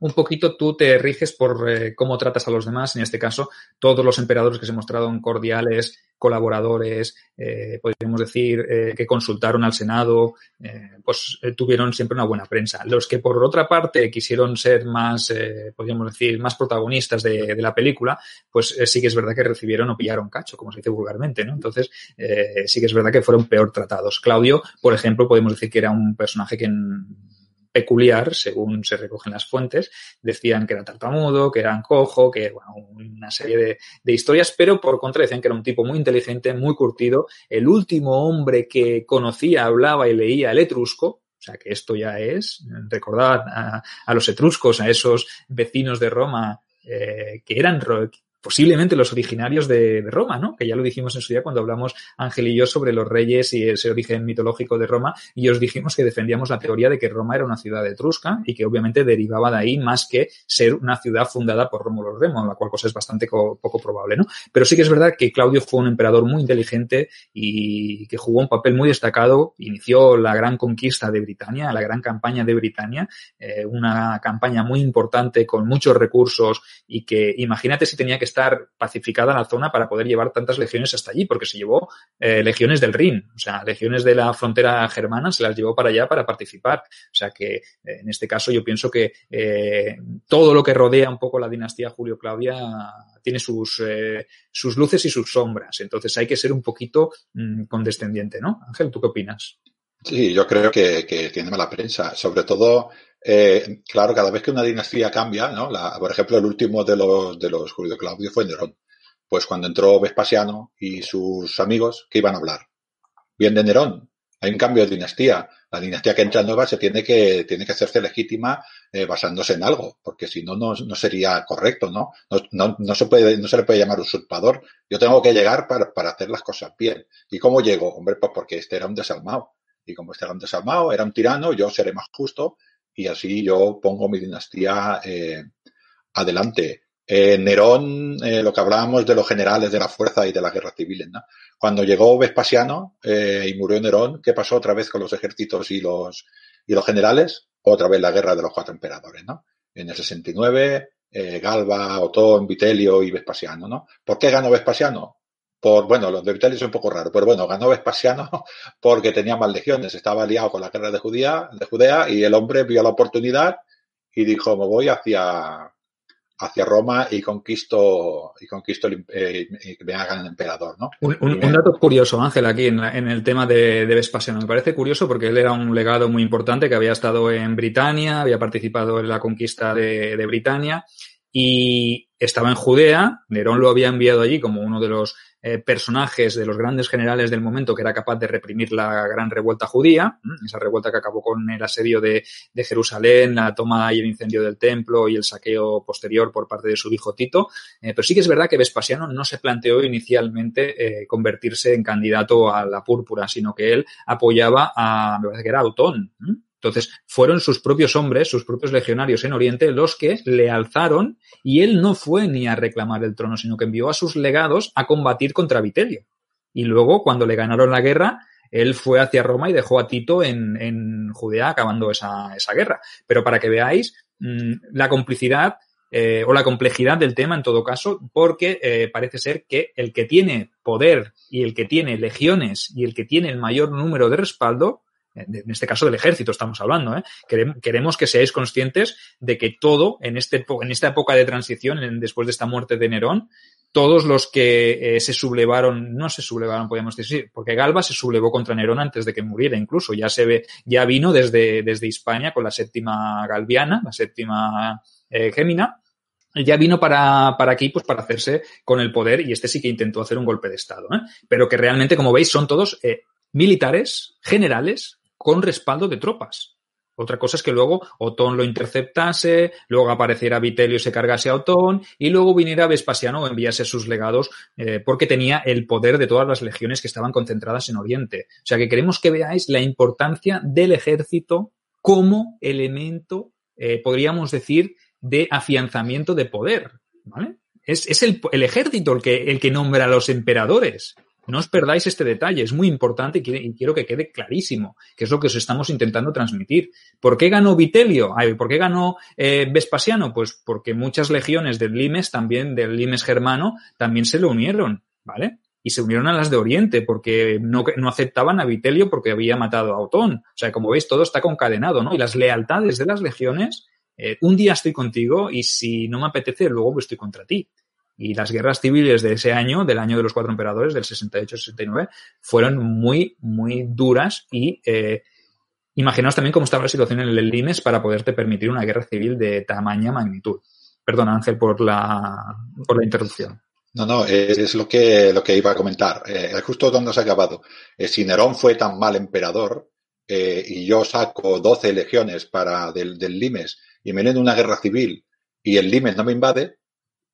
un poquito tú te riges por eh, cómo tratas a los demás. En este caso, todos los emperadores que se mostraron cordiales, colaboradores, eh, podríamos decir, eh, que consultaron al Senado, pues tuvieron siempre una buena prensa. Los que, por otra parte, quisieron ser más, podríamos decir, más protagonistas de, la película, pues sí que es verdad que recibieron o pillaron cacho, como se dice vulgarmente, ¿no? Entonces, sí que es verdad que fueron peor tratados. Claudio, por ejemplo, podemos decir que era un personaje que en, peculiar, según se recogen las fuentes. Decían que era tartamudo, que era cojo, que, bueno, una serie de, historias, pero por contra decían que era un tipo muy inteligente, muy curtido, el último hombre que conocía, hablaba y leía el etrusco, o sea que esto ya es, recordad a, a los etruscos, a esos vecinos de Roma eh, que eran posiblemente los originarios de, Roma, ¿no? Que ya lo dijimos en su día cuando hablamos Ángel y yo sobre los reyes y ese origen mitológico de Roma y os dijimos que defendíamos la teoría de que Roma era una ciudad etrusca y que obviamente derivaba de ahí más que ser una ciudad fundada por Rómulo Remo, la cual cosa es bastante poco probable, ¿no? Pero sí que es verdad que Claudio fue un emperador muy inteligente y que jugó un papel muy destacado, inició la gran conquista de Britania, la gran campaña de Britania, eh, una campaña muy importante con muchos recursos y que imagínate si tenía que estar pacificada la zona para poder llevar tantas legiones hasta allí, porque se llevó eh, legiones del Rin, o sea, legiones de la frontera germana se las llevó para allá para participar. O sea que eh, en este caso yo pienso que eh, todo lo que rodea un poco la dinastía Julio-Claudia tiene sus, sus luces y sus sombras. Entonces hay que ser un poquito mmm, condescendiente, ¿no? Ángel, ¿tú qué opinas? Sí, yo creo que, que tiene mala prensa. Sobre todo eh, claro, cada vez que una dinastía cambia, ¿no? La, por ejemplo, el último de los, de los Julio Claudio fue Nerón. Pues cuando entró Vespasiano y sus amigos, ¿qué iban a hablar? Bien de Nerón. Hay un cambio de dinastía. La dinastía que entra nueva se tiene que, tiene que hacerse legítima eh, basándose en algo, porque si no, no, sería correcto, ¿no? No, no, no, se puede, no se le puede llamar usurpador. Yo tengo que llegar para, para hacer las cosas bien. ¿Y cómo llego? Hombre, pues porque este era un desalmado. Y como este era un desalmado, era un tirano, yo seré más justo y así yo pongo mi dinastía eh, adelante. Eh, Nerón, eh, lo que hablábamos de los generales de la fuerza y de las guerras civiles, ¿no? Cuando llegó Vespasiano y murió Nerón, ¿qué pasó otra vez con los ejércitos y los, y los generales? Otra vez la guerra de los cuatro emperadores, ¿no? En el 69, eh, Galba, Otón, Vitelio y Vespasiano, ¿no? ¿Por qué ganó Vespasiano? Por, bueno, los de Vitelio son un poco raros, pero bueno, ganó Vespasiano porque tenía más legiones, estaba aliado con la guerra de Judea, de Judea y el hombre vio la oportunidad y dijo, me voy hacia, hacia Roma y conquisto, y conquisto eh, y me hagan emperador, ¿no? Un, un, un dato curioso, Ángel, aquí en, en, el tema de, de, Vespasiano. Me parece curioso porque él era un legado muy importante que había estado en Britania, había participado en la conquista de, de Britania y estaba en Judea. Nerón lo había enviado allí como uno de los eh, personajes de los grandes generales del momento que era capaz de reprimir la gran revuelta judía, esa revuelta que acabó con el asedio de, Jerusalén, la toma y el incendio del templo y el saqueo posterior por parte de su hijo Tito. Eh, pero sí que es verdad que Vespasiano no se planteó inicialmente eh, convertirse en candidato a la púrpura, sino que él apoyaba a, me parece que era Autón. Entonces, fueron sus propios hombres, sus propios legionarios en Oriente, los que le alzaron y él no fue ni a reclamar el trono, sino que envió a sus legados a combatir contra Vitelio. Y luego, cuando le ganaron la guerra, él fue hacia Roma y dejó a Tito en, en Judea acabando esa, esa guerra. Pero para que veáis mm, la complicidad eh, o la complejidad del tema en todo caso, porque eh, parece ser que el que tiene poder y el que tiene legiones y el que tiene el mayor número de respaldo, en este caso del ejército estamos hablando, ¿eh? queremos que seáis conscientes de que todo en, este, en esta época de transición, después de esta muerte de Nerón, todos los que se sublevaron, no se sublevaron, podríamos decir, porque Galba se sublevó contra Nerón antes de que muriera, incluso ya se ve, ya vino desde, desde España con la séptima galviana, la séptima Gémina, ya vino para, para, aquí pues para hacerse con el poder y este sí que intentó hacer un golpe de Estado. ¿eh? Pero que realmente, como veis, son todos eh, militares, generales, con respaldo de tropas. Otra cosa es que luego Otón lo interceptase, luego apareciera Vitelio y se cargase a Otón, y luego viniera Vespasiano o enviase sus legados, eh, porque tenía el poder de todas las legiones que estaban concentradas en Oriente. O sea que queremos que veáis la importancia del ejército como elemento, eh, podríamos decir, de afianzamiento de poder, ¿vale? Es, es el, el, ejército el que, el que nombra a los emperadores. No os perdáis este detalle, es muy importante y quiero que quede clarísimo, que es lo que os estamos intentando transmitir. ¿Por qué ganó Vitelio? ¿Por qué ganó eh, Vespasiano? Pues porque muchas legiones del Limes, también del Limes germano, también se le unieron, ¿vale? Y se unieron a las de Oriente porque no, aceptaban a Vitelio porque había matado a Otón. O sea, como veis, todo está concadenado, ¿no? Y las lealtades de las legiones eh, un día estoy contigo y si no me apetece, luego estoy contra ti. Y las guerras civiles de ese año, del año de los cuatro emperadores, del 68-69, fueron muy, muy duras y eh, imaginaos también cómo estaba la situación en el Limes para poderte permitir una guerra civil de tamaña magnitud. Perdón, Ángel, por la, por la interrupción. No, no, es, lo que, lo que iba a comentar. Eh, justo donde se ha acabado. Eh, si Nerón fue tan mal emperador eh, y yo saco 12 legiones para del, del Limes y me en una guerra civil y el Limes no me invade,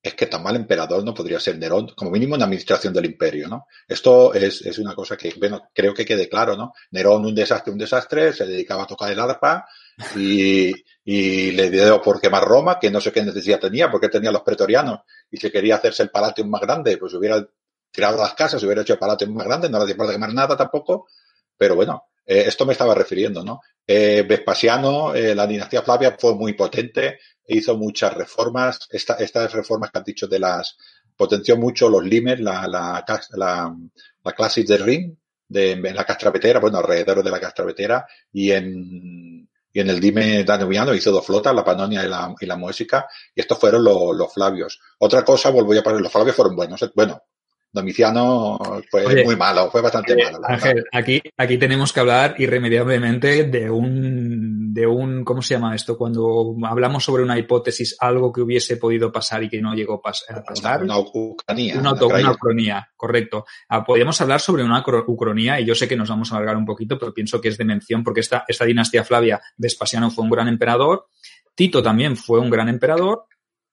es que tan mal emperador no podría ser Nerón, como mínimo en la administración del imperio, ¿no? Esto es, es, una cosa que, bueno, creo que quede claro, ¿no? Nerón un desastre, un desastre, se dedicaba a tocar el arpa y, y le dio por quemar Roma, que no sé qué necesidad tenía, porque tenía los pretorianos y se quería hacerse el palacio más grande, pues hubiera tirado las casas, hubiera hecho el palacio más grande, no le hacía falta quemar nada tampoco, pero bueno, eh, esto me estaba refiriendo, ¿no? Eh, Vespasiano, eh, la dinastía Flavia fue muy potente, hizo muchas reformas. estas reformas que han dicho de las, potenció mucho los limes, la, la, la, la de Ring, de, en la castravetera, bueno, alrededor de la castravetera, y en, y en el dime danubiano hizo dos flotas, la Panonia y la, y la Moésica, y estos fueron los, Flavios. Otra cosa, vuelvo a poner, los Flavios fueron buenos, bueno, Domiciano fue muy malo, fue bastante malo. Ángel, aquí, aquí tenemos que hablar irremediablemente de un, de un, ¿cómo se llama esto? Cuando hablamos sobre una hipótesis, algo que hubiese podido pasar y que no llegó a pasar. Una ucronía. Una, una ucronía, correcto. Ah, podríamos hablar sobre una ucronía y yo sé que nos vamos a alargar un poquito, pero pienso que es de mención porque esta, esta dinastía Flavia, Vespasiano fue un gran emperador, Tito también fue un gran emperador,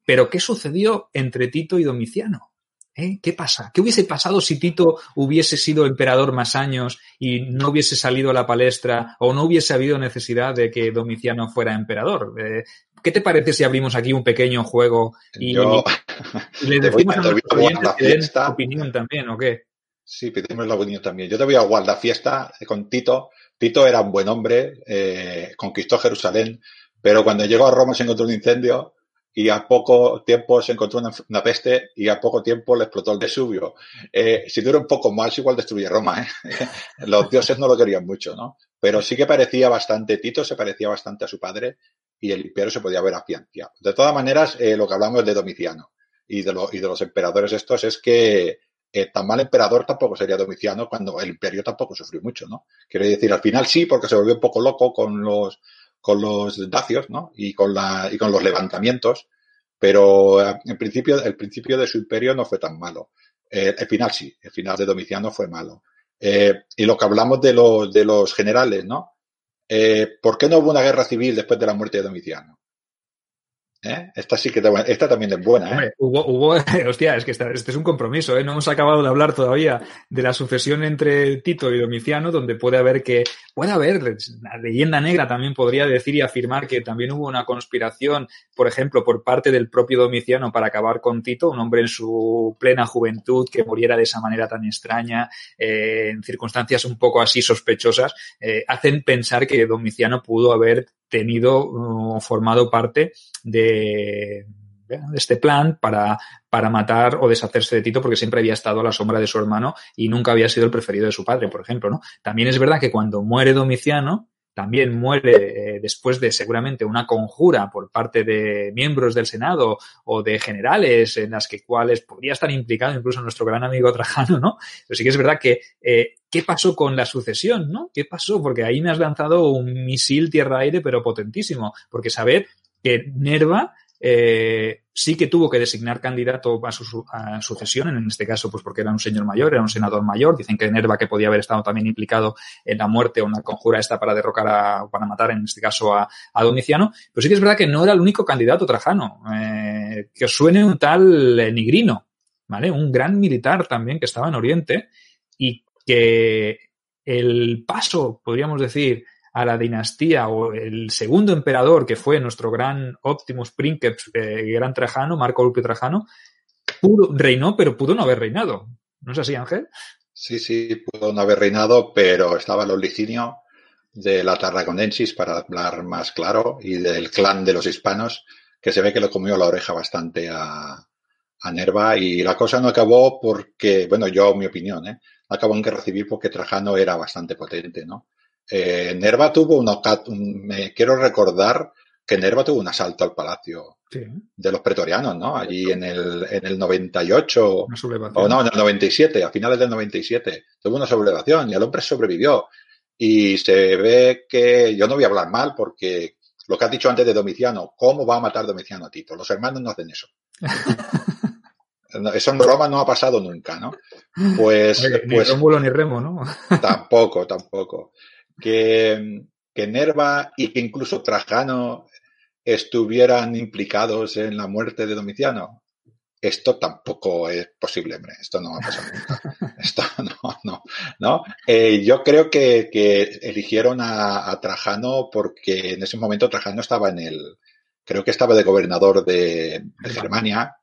pero ¿qué sucedió entre Tito y Domiciano? ¿Eh? ¿Qué pasa? ¿Qué hubiese pasado si Tito hubiese sido emperador más años y no hubiese salido a la palestra o no hubiese habido necesidad de que Domiciano fuera emperador? Eh, ¿Qué te parece si abrimos aquí un pequeño juego y, le decimos a, oyentes que den opinión también o qué? Sí, pedimos la opinión también. Yo te voy a guardar fiesta con Tito. Tito era un buen hombre, eh, conquistó Jerusalén, pero cuando llegó a Roma se encontró un incendio y a poco tiempo se encontró una, peste y a poco tiempo le explotó el Vesubio. Eh, si dura un poco más, igual destruye Roma. ¿eh? Los dioses no lo querían mucho, ¿no? Pero sí que parecía bastante, Tito se parecía bastante a su padre y el imperio se podía ver afianzado. De todas maneras, eh, lo que hablamos de Domiciano y de, y de los emperadores estos es que eh, tan mal emperador tampoco sería Domiciano cuando el imperio tampoco sufrió mucho, ¿no? Quiero decir, al final sí, porque se volvió un poco loco con los con los dacios, ¿no? Y con la, y con los levantamientos, pero eh, en principio, el principio de su imperio no fue tan malo. Eh, el final sí, el final de Domiciano fue malo. Eh, y lo que hablamos de los, de los generales, ¿no? ¿Por qué no hubo una guerra civil después de la muerte de Domiciano? ¿Eh? Esta sí que también es buena. ¿eh? Hombre, hubo, hostia, es que este es un compromiso, ¿eh? no hemos acabado de hablar todavía de la sucesión entre Tito y Domiciano, donde puede haber que, puede haber, la leyenda negra también podría decir y afirmar que también hubo una conspiración, por ejemplo, por parte del propio Domiciano para acabar con Tito, un hombre en su plena juventud que muriera de esa manera tan extraña, eh, en circunstancias un poco así sospechosas, hacen pensar que Domiciano pudo haber tenido o formado parte de, este plan para, para matar o deshacerse de Tito porque siempre había estado a la sombra de su hermano y nunca había sido el preferido de su padre, por ejemplo, ¿no? También es verdad que cuando muere Domiciano, también muere eh, después de seguramente una conjura por parte de miembros del Senado o de generales en las que cuales podría estar implicado incluso nuestro gran amigo Trajano, ¿no? Pero sí que es verdad que eh, ¿qué pasó con la sucesión, no? ¿Qué pasó? Porque ahí me has lanzado un misil tierra-aire pero potentísimo, porque saber que Nerva eh, sí que tuvo que designar candidato a su sucesión, en este caso, pues porque era un señor mayor, era un senador mayor. Dicen que Nerva que podía haber estado también implicado en la muerte o en la conjura esta para derrocar a, para matar, en este caso, a, a, Domiciano. Pero sí que es verdad que no era el único candidato trajano. Eh, que suene un tal eh, Nigrino, ¿vale? Un gran militar también que estaba en Oriente y que el paso, podríamos decir, a la dinastía o el segundo emperador que fue nuestro gran Optimus Princeps, eh, gran Trajano, Marco Lupio Trajano, pudo, reinó, pero pudo no haber reinado. ¿No es así, Ángel? Sí, sí, pudo no haber reinado, pero estaba los licinio de la Tarraconensis, para hablar más claro, y del clan de los hispanos, que se ve que le comió la oreja bastante a, a Nerva, y la cosa no acabó porque, bueno, yo, mi opinión, ¿eh? acabó en guerra civil porque Trajano era bastante potente, ¿no? Eh, Nerva tuvo un, me quiero recordar que Nerva tuvo un asalto al palacio de los pretorianos, ¿no? Allí en el, en el 98, o no, en el 97, a finales del 97, tuvo una sublevación y el hombre sobrevivió. Y se ve que, yo no voy a hablar mal porque lo que has dicho antes de Domiciano, ¿cómo va a matar Domiciano a Tito? Los hermanos no hacen eso. Eso en Roma no ha pasado nunca, ¿no? Pues. Ni pues, Rómulo ni Remo, ¿no? Tampoco, tampoco que, que Nerva y que incluso Trajano estuvieran implicados en la muerte de Domiciano. Esto tampoco es posible, hombre. Esto no va a pasar nunca. Esto no, no, no. Eh, yo creo que, que eligieron a, a, Trajano porque en ese momento Trajano estaba en el, creo que estaba de gobernador de, de Germania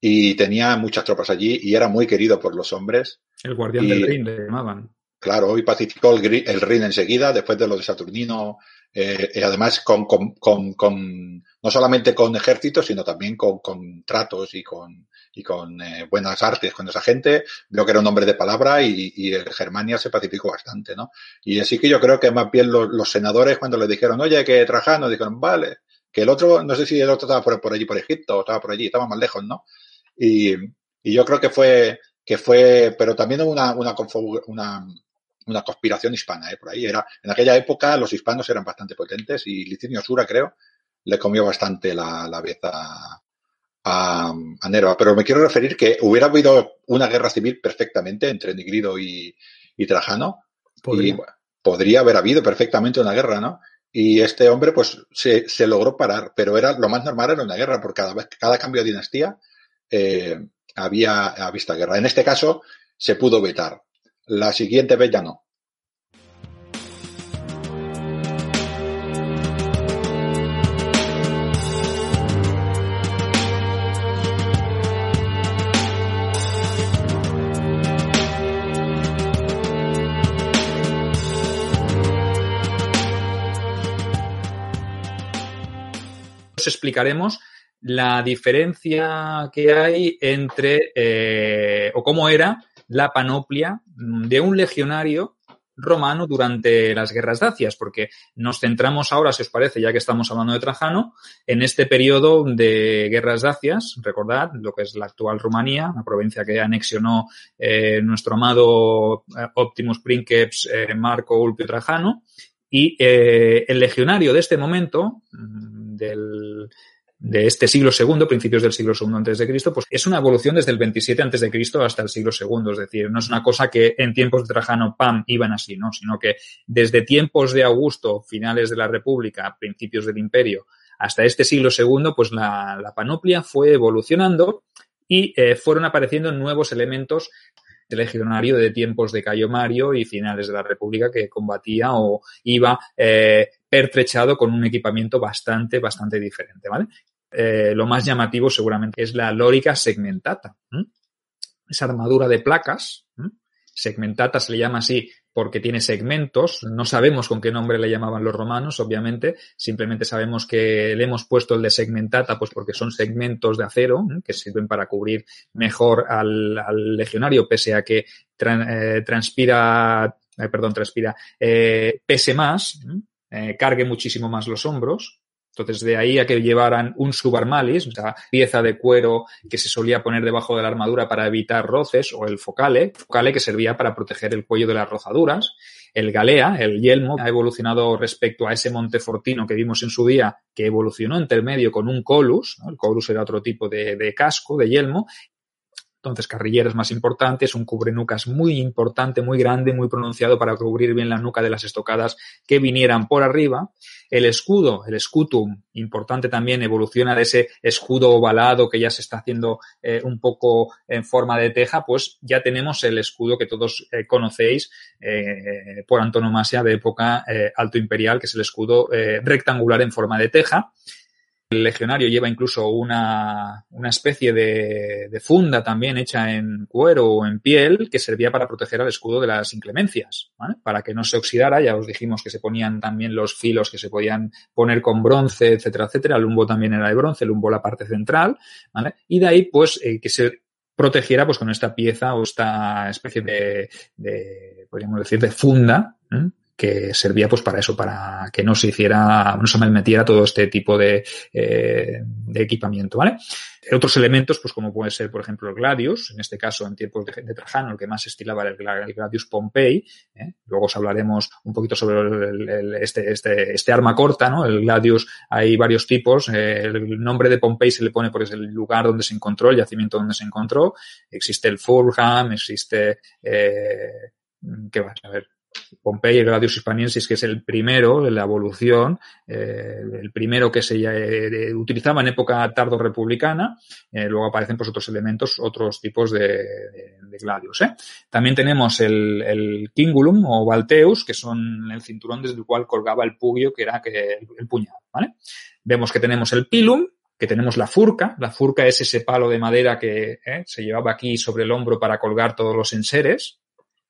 y tenía muchas tropas allí y era muy querido por los hombres. El guardián del Rin le llamaban. Claro, hoy pacificó el, el Rin enseguida, después de lo de Saturnino, eh, y además con, con, con, con, no solamente con ejércitos, sino también con, con tratos y con, y con eh, buenas artes con esa gente. Veo que era un hombre de palabra y, y Germania se pacificó bastante, ¿no? Y así que yo creo que más bien los, los senadores cuando le dijeron, oye, que Trajano, dijeron, vale, que el otro, no sé si el otro estaba por, por allí, por Egipto, estaba por allí, estaba más lejos, ¿no? Y, y yo creo que fue, que fue, pero también una, una, una, una conspiración hispana, ¿eh? por ahí era, en aquella época los hispanos eran bastante potentes y Licinio Sura, creo, le comió bastante la, la vez a, a, a, Nerva. Pero me quiero referir que hubiera habido una guerra civil perfectamente entre Nigrido y, y Trajano. Podría. Y, podría haber habido perfectamente una guerra, ¿no? Y este hombre, pues, se, se logró parar, pero era lo más normal era una guerra, porque cada vez, cada cambio de dinastía, eh, había, había esta guerra. En este caso, se pudo vetar. La siguiente vez ya no. explicaremos la diferencia que hay entre, eh, o cómo era la panoplia de un legionario romano durante las guerras dacias, porque nos centramos ahora, si os parece, ya que estamos hablando de Trajano, en este periodo de guerras dacias, recordad lo que es la actual Rumanía, la provincia que anexionó eh, nuestro amado eh, Optimus Princeps eh, Marco Ulpio Trajano, y el legionario de este momento, mm, del, de este siglo segundo, principios del siglo segundo antes de Cristo, pues es una evolución desde el 27 antes de Cristo hasta el siglo segundo. Es decir, no es una cosa que en tiempos de Trajano, pam, iban así, ¿no? Sino que desde tiempos de Augusto, finales de la República, principios del Imperio, hasta este siglo II, pues la, la panoplia fue evolucionando y eh, fueron apareciendo nuevos elementos del legionario de tiempos de Cayo Mario y finales de la República que combatía o iba eh, pertrechado con un equipamiento bastante, bastante diferente, ¿vale? Eh, lo más llamativo seguramente es la lórica segmentata. Esa armadura de placas, segmentata se le llama así porque tiene segmentos. No sabemos con qué nombre le llamaban los romanos, obviamente. Simplemente sabemos que le hemos puesto el de segmentata, pues porque son segmentos de acero que sirven para cubrir mejor al, legionario, pese a que eh, transpira, eh, perdón, transpira, pese más, cargue muchísimo más los hombros. Entonces, de ahí a que llevaran un subarmalis, sea, pieza de cuero que se solía poner debajo de la armadura para evitar roces, o el focale, focale que servía para proteger el cuello de las rozaduras. El galea, el yelmo, ha evolucionado respecto a ese montefortino que vimos en su día, que evolucionó intermedio con un colus. El colus era otro tipo de casco, de yelmo, entonces, carrilleras más importantes, un cubrenucas muy importante, muy grande, muy pronunciado para cubrir bien la nuca de las estocadas que vinieran por arriba. El escudo, el scutum, importante también, evoluciona de ese escudo ovalado que ya se está haciendo eh, un poco en forma de teja, pues ya tenemos el escudo que todos eh, conocéis eh, por antonomasia de época alto imperial, que es el escudo rectangular en forma de teja. Legionario lleva incluso una, una especie de, funda también hecha en cuero o en piel que servía para proteger al escudo de las inclemencias. Para que no se oxidara, ya os dijimos que se ponían también los filos que se podían poner con bronce, etcétera, etcétera. El lumbo también era de bronce, el lumbo la parte central. Y de ahí, pues, eh, que se protegiera pues con esta pieza o esta especie de, de podríamos decir, de funda, ¿eh? Que servía pues para eso, para que no se hiciera, no se malmetiera todo este tipo de, eh, de equipamiento, ¿vale? Otros elementos, pues como puede ser, por ejemplo, el Gladius, en este caso en tiempos de, Trajano, el que más estilaba era el, el Gladius Pompei, ¿eh? luego os hablaremos un poquito sobre el, el, este, este, este arma corta, ¿no? El Gladius hay varios tipos, eh, el nombre de Pompei se le pone porque es el lugar donde se encontró, el yacimiento donde se encontró, existe el Fulham, existe, eh, ¿qué va? A ver, Pompey, el Gladius hispaniensis, que es el primero en la evolución, eh, el primero que se eh, utilizaba en época tardo-republicana. Eh, luego aparecen pues, otros elementos, otros tipos de, de, de gladius. También tenemos el, Kingulum o Valteus, que son el cinturón desde el cual colgaba el pugio, que era el, puñal. Vemos que tenemos el Pilum, que tenemos la furca. La furca es ese palo de madera que se llevaba aquí sobre el hombro para colgar todos los enseres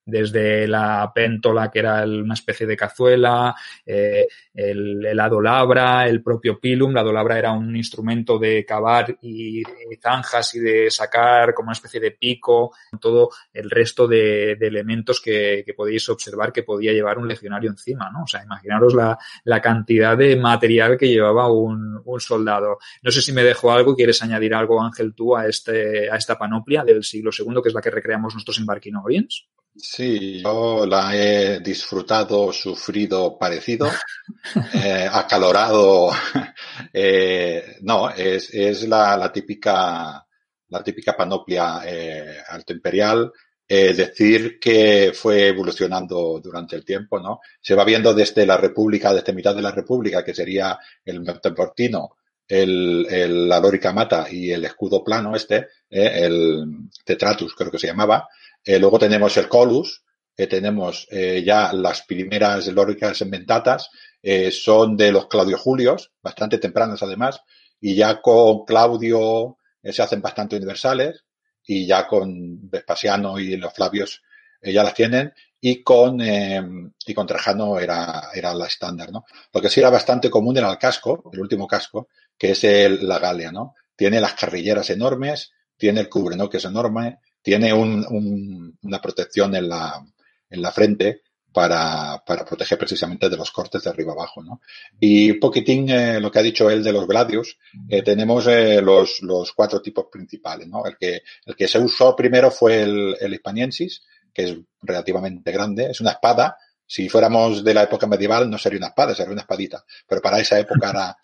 desde la péntola, que era una especie de cazuela, eh, el, el, adolabra, el propio pilum. La adolabra era un instrumento de cavar y, zanjas y de sacar como una especie de pico, todo el resto de, de elementos que, que, podéis observar que podía llevar un legionario encima, ¿no? O sea, imaginaros la, la cantidad de material que llevaba un, un, soldado. No sé si me dejo algo quieres añadir algo, Ángel, tú a, este, a esta panoplia del siglo II, que es la que recreamos nosotros en Barquinoriens. Sí, yo la he disfrutado, sufrido parecido, eh, acalorado. Eh, no, es, es la, la, típica, la típica panoplia eh, alto imperial. decir que fue evolucionando durante el tiempo, ¿no? Se va viendo desde la República, desde mitad de la República, que sería el Monteportino, el, el, la lórica mata y el escudo plano este, el Tetratus creo que se llamaba, eh, luego tenemos el Colus, tenemos eh, ya las primeras lóricas inventatas, eh, son de los Claudio Julios, bastante tempranas además, y ya con Claudio se hacen bastante universales, y ya con Vespasiano y los Flavios ya las tienen, y con, y con Trajano era, era la estándar, ¿no? Lo que sí era bastante común era el casco, el último casco, que es el, la Galia, ¿no? Tiene las carrilleras enormes, tiene el cubre, ¿no? Que es enorme, tiene un, un, una protección en la, en la frente para, para, proteger precisamente de los cortes de arriba abajo. ¿no? Y un poquitín eh, lo que ha dicho él de los gladios, eh, tenemos eh, los, los cuatro tipos principales. ¿no? El, que, el que se usó primero fue el, el hispaniensis, que es relativamente grande, es una espada. Si fuéramos de la época medieval no sería una espada, sería una espadita, pero para esa época era,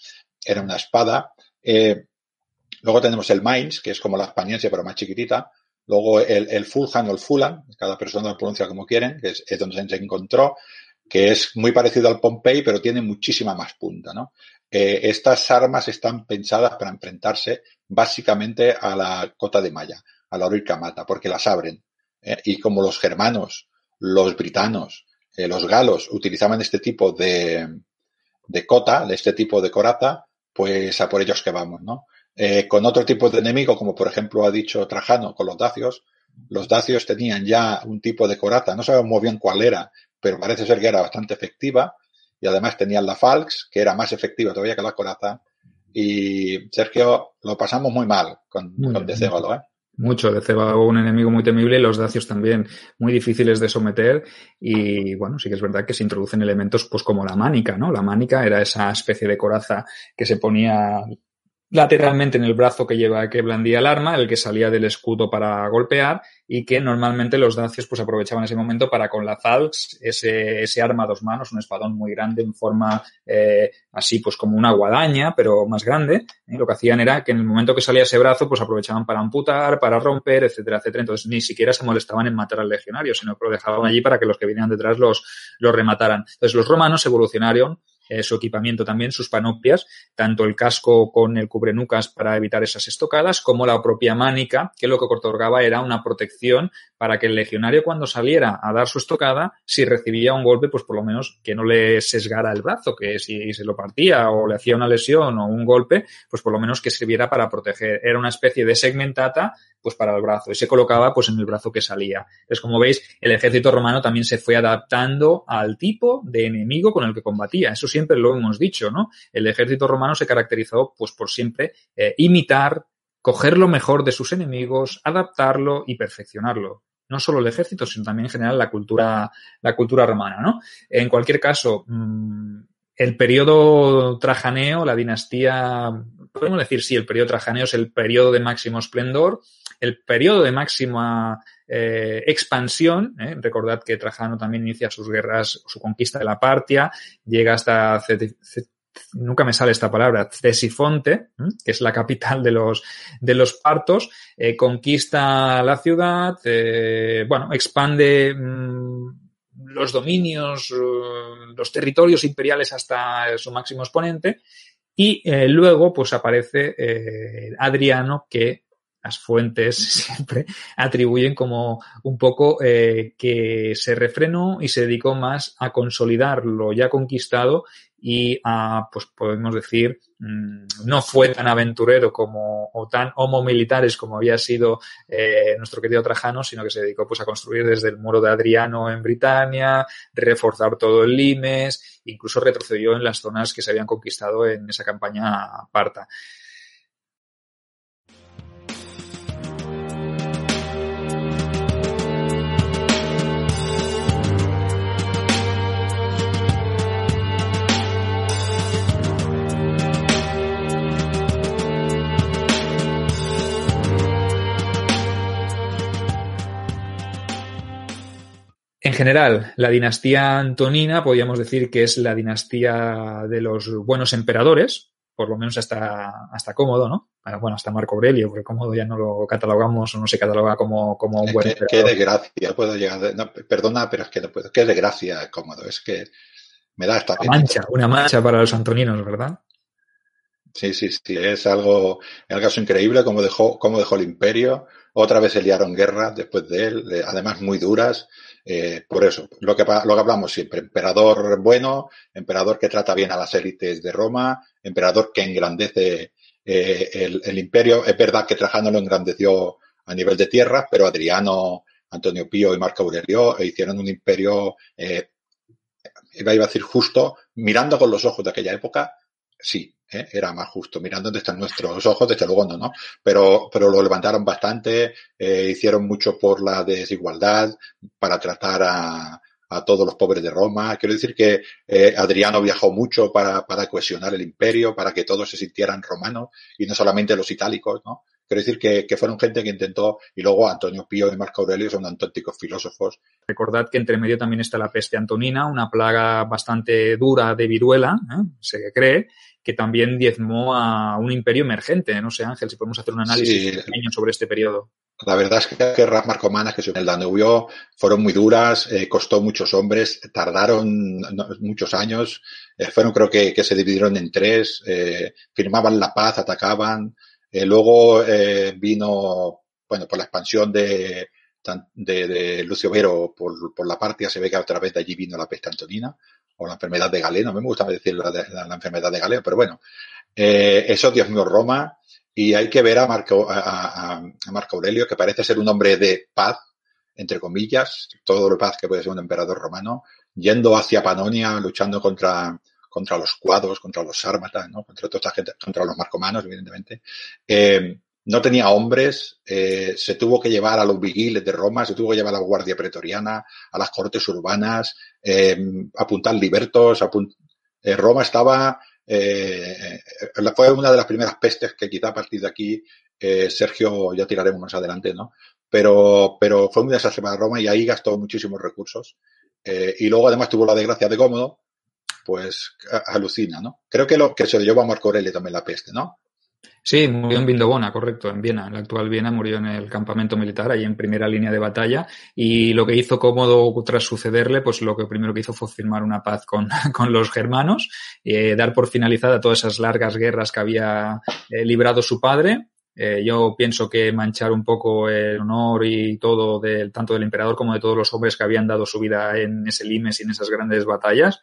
era una espada. Eh, luego tenemos el Mainz, que es como la hispaniense pero más chiquitita, Luego el, el Fulham o el Fulham, cada persona lo pronuncia como quieren, que es, es, donde se encontró, que es muy parecido al Pompey, pero tiene muchísima más punta, ¿no? eh, estas armas están pensadas para enfrentarse básicamente a la cota de malla, a la orica mata, porque las abren. ¿eh? Y como los germanos, los britanos, eh, los galos utilizaban este tipo de, de cota, de este tipo de coraza, pues a por ellos que vamos, ¿no? Eh, con otro tipo de enemigo, como por ejemplo ha dicho Trajano con los dacios, los dacios tenían ya un tipo de coraza, no sabemos muy bien cuál era, pero parece ser que era bastante efectiva, y además tenían la Falx, que era más efectiva todavía que la coraza, y Sergio, lo pasamos muy mal con, con Decébalo, ¿eh? Mucho, Decébalo un enemigo muy temible y los dacios también muy difíciles de someter y bueno, sí que es verdad que se introducen elementos pues como la mánica, ¿no? La mánica era esa especie de coraza que se ponía lateralmente en el brazo que lleva, que blandía el arma, el que salía del escudo para golpear y que normalmente los dacios pues aprovechaban ese momento para con la Zalx, ese, ese arma a dos manos, un espadón muy grande en forma eh, así pues como una guadaña, pero más grande, ¿eh? lo que hacían era que en el momento que salía ese brazo pues aprovechaban para amputar, para romper, etcétera, etcétera. Entonces ni siquiera se molestaban en matar al legionario, sino que lo dejaban allí para que los que vinieran detrás los, los remataran. Entonces los romanos evolucionaron eh, su equipamiento también, sus panoplias, tanto el casco con el cubrenucas para evitar esas estocadas, como la propia mánica, que lo que otorgaba era una protección para que el legionario cuando saliera a dar su estocada, si recibía un golpe, pues por lo menos que no le sesgara el brazo, que si se lo partía o le hacía una lesión o un golpe, pues por lo menos que sirviera para proteger. Era una especie de segmentata pues para el brazo y se colocaba pues en el brazo que salía. Entonces, como veis, el ejército romano también se fue adaptando al tipo de enemigo con el que combatía. Eso siempre lo hemos dicho, ¿no? El ejército romano se caracterizó pues por siempre eh, imitar, coger lo mejor de sus enemigos, adaptarlo y perfeccionarlo. No solo el ejército, sino también en general la cultura, la cultura romana, ¿no? En cualquier caso, mmm, el periodo trajaneo, la dinastía, podemos decir sí, el periodo trajaneo es el periodo de máximo esplendor, el periodo de máxima eh, expansión. ¿eh? Recordad que Trajano también inicia sus guerras, su conquista de la Partia, llega hasta nunca me sale esta palabra, Ctesifonte, ¿eh? que es la capital de los, de los partos, eh, conquista la ciudad, eh, bueno, expande mmm, los dominios, los territorios imperiales hasta su máximo exponente, y eh, luego pues aparece eh, Adriano que las fuentes siempre atribuyen como un poco eh, que se refrenó y se dedicó más a consolidar lo ya conquistado y a, pues podemos decir, mmm, no fue tan aventurero como, o tan homo militares como había sido eh, nuestro querido Trajano, sino que se dedicó pues a construir desde el muro de Adriano en Britania, reforzar todo el limes, incluso retrocedió en las zonas que se habían conquistado en esa campaña parta. En general, la dinastía antonina podríamos decir que es la dinastía de los buenos emperadores, por lo menos hasta, hasta Cómodo, ¿no? Bueno, hasta Marco Aurelio, porque Cómodo ya no lo catalogamos o no se cataloga como, como un buen qué, emperador. Qué desgracia, puedo llegar. No, perdona, pero es que no puedo. Qué desgracia, Cómodo. Es que me da esta Una mancha, una mancha para los antoninos, ¿verdad? Sí, sí, sí. Es algo, es algo increíble cómo dejó, cómo dejó el imperio. Otra vez se liaron guerras después de él, además muy duras. Eh, por eso, lo que, lo que hablamos siempre, emperador bueno, emperador que trata bien a las élites de Roma, emperador que engrandece eh, el, imperio. Es verdad que Trajano lo engrandeció a nivel de tierra, pero Adriano, Antonio Pío y Marco Aurelio hicieron un imperio, eh, iba a decir justo, mirando con los ojos de aquella época, sí, ¿eh? era más justo. Mirando dónde están nuestros ojos, desde luego no, ¿no? Pero, pero lo levantaron bastante, eh, hicieron mucho por la desigualdad, para tratar a, a todos los pobres de Roma. Quiero decir que eh, Adriano viajó mucho para, para cohesionar el imperio, para que todos se sintieran romanos y no solamente los itálicos, ¿no? Quiero decir que, que, fueron gente que intentó, y luego Antonio Pío y Marco Aurelio son auténticos filósofos. Recordad que entre medio también está la peste antonina, una plaga bastante dura de viruela, ¿eh? se cree, que también diezmó a un imperio emergente. No sé, Ángel, si podemos hacer un análisis sobre este periodo. La verdad es que las guerras marcomanas que en el Danubio fueron muy duras, eh, costó muchos hombres, tardaron muchos años, eh, fueron creo que, que, se dividieron en tres, eh, firmaban la paz, atacaban, luego vino, bueno, por la expansión de, de, de Lucio Vero por, por, la Partia, se ve que a través de allí vino la peste antonina o la enfermedad de Galeno, me gusta decir la, enfermedad de Galeno, pero bueno, eso, Dios mío, Roma, y hay que ver a Marco, a, Marco Aurelio, que parece ser un hombre de paz, entre comillas, todo lo paz que puede ser un emperador romano, yendo hacia Panonia, luchando contra, contra los cuadros, contra los sármatas, ¿no? contra toda esta gente, contra los marcomanos, evidentemente. Eh, no tenía hombres, eh, se tuvo que llevar a los vigiles de Roma, se tuvo que llevar a la guardia pretoriana, a las cortes urbanas, eh, apuntar libertos, apunt eh, Roma estaba eh, fue una de las primeras pestes que quizá a partir de aquí eh, Sergio ya tiraremos más adelante, ¿no? Pero, pero fue muy para Roma y ahí gastó muchísimos recursos. Eh, y luego además tuvo la desgracia de Cómodo, pues alucina, ¿no? Creo que lo que se lo llevó a Marco Aurelio también la peste, ¿no? Sí, murió en Vindobona, correcto, en Viena. En la actual Viena murió en el campamento militar, ahí en primera línea de batalla. Y lo que hizo Cómodo tras sucederle, pues lo que primero que hizo fue firmar una paz con, con los germanos, eh, dar por finalizada todas esas largas guerras que había eh, librado su padre. Eh, yo pienso que manchar un poco el honor y todo del, tanto del emperador como de todos los hombres que habían dado su vida en ese limes y en esas grandes batallas.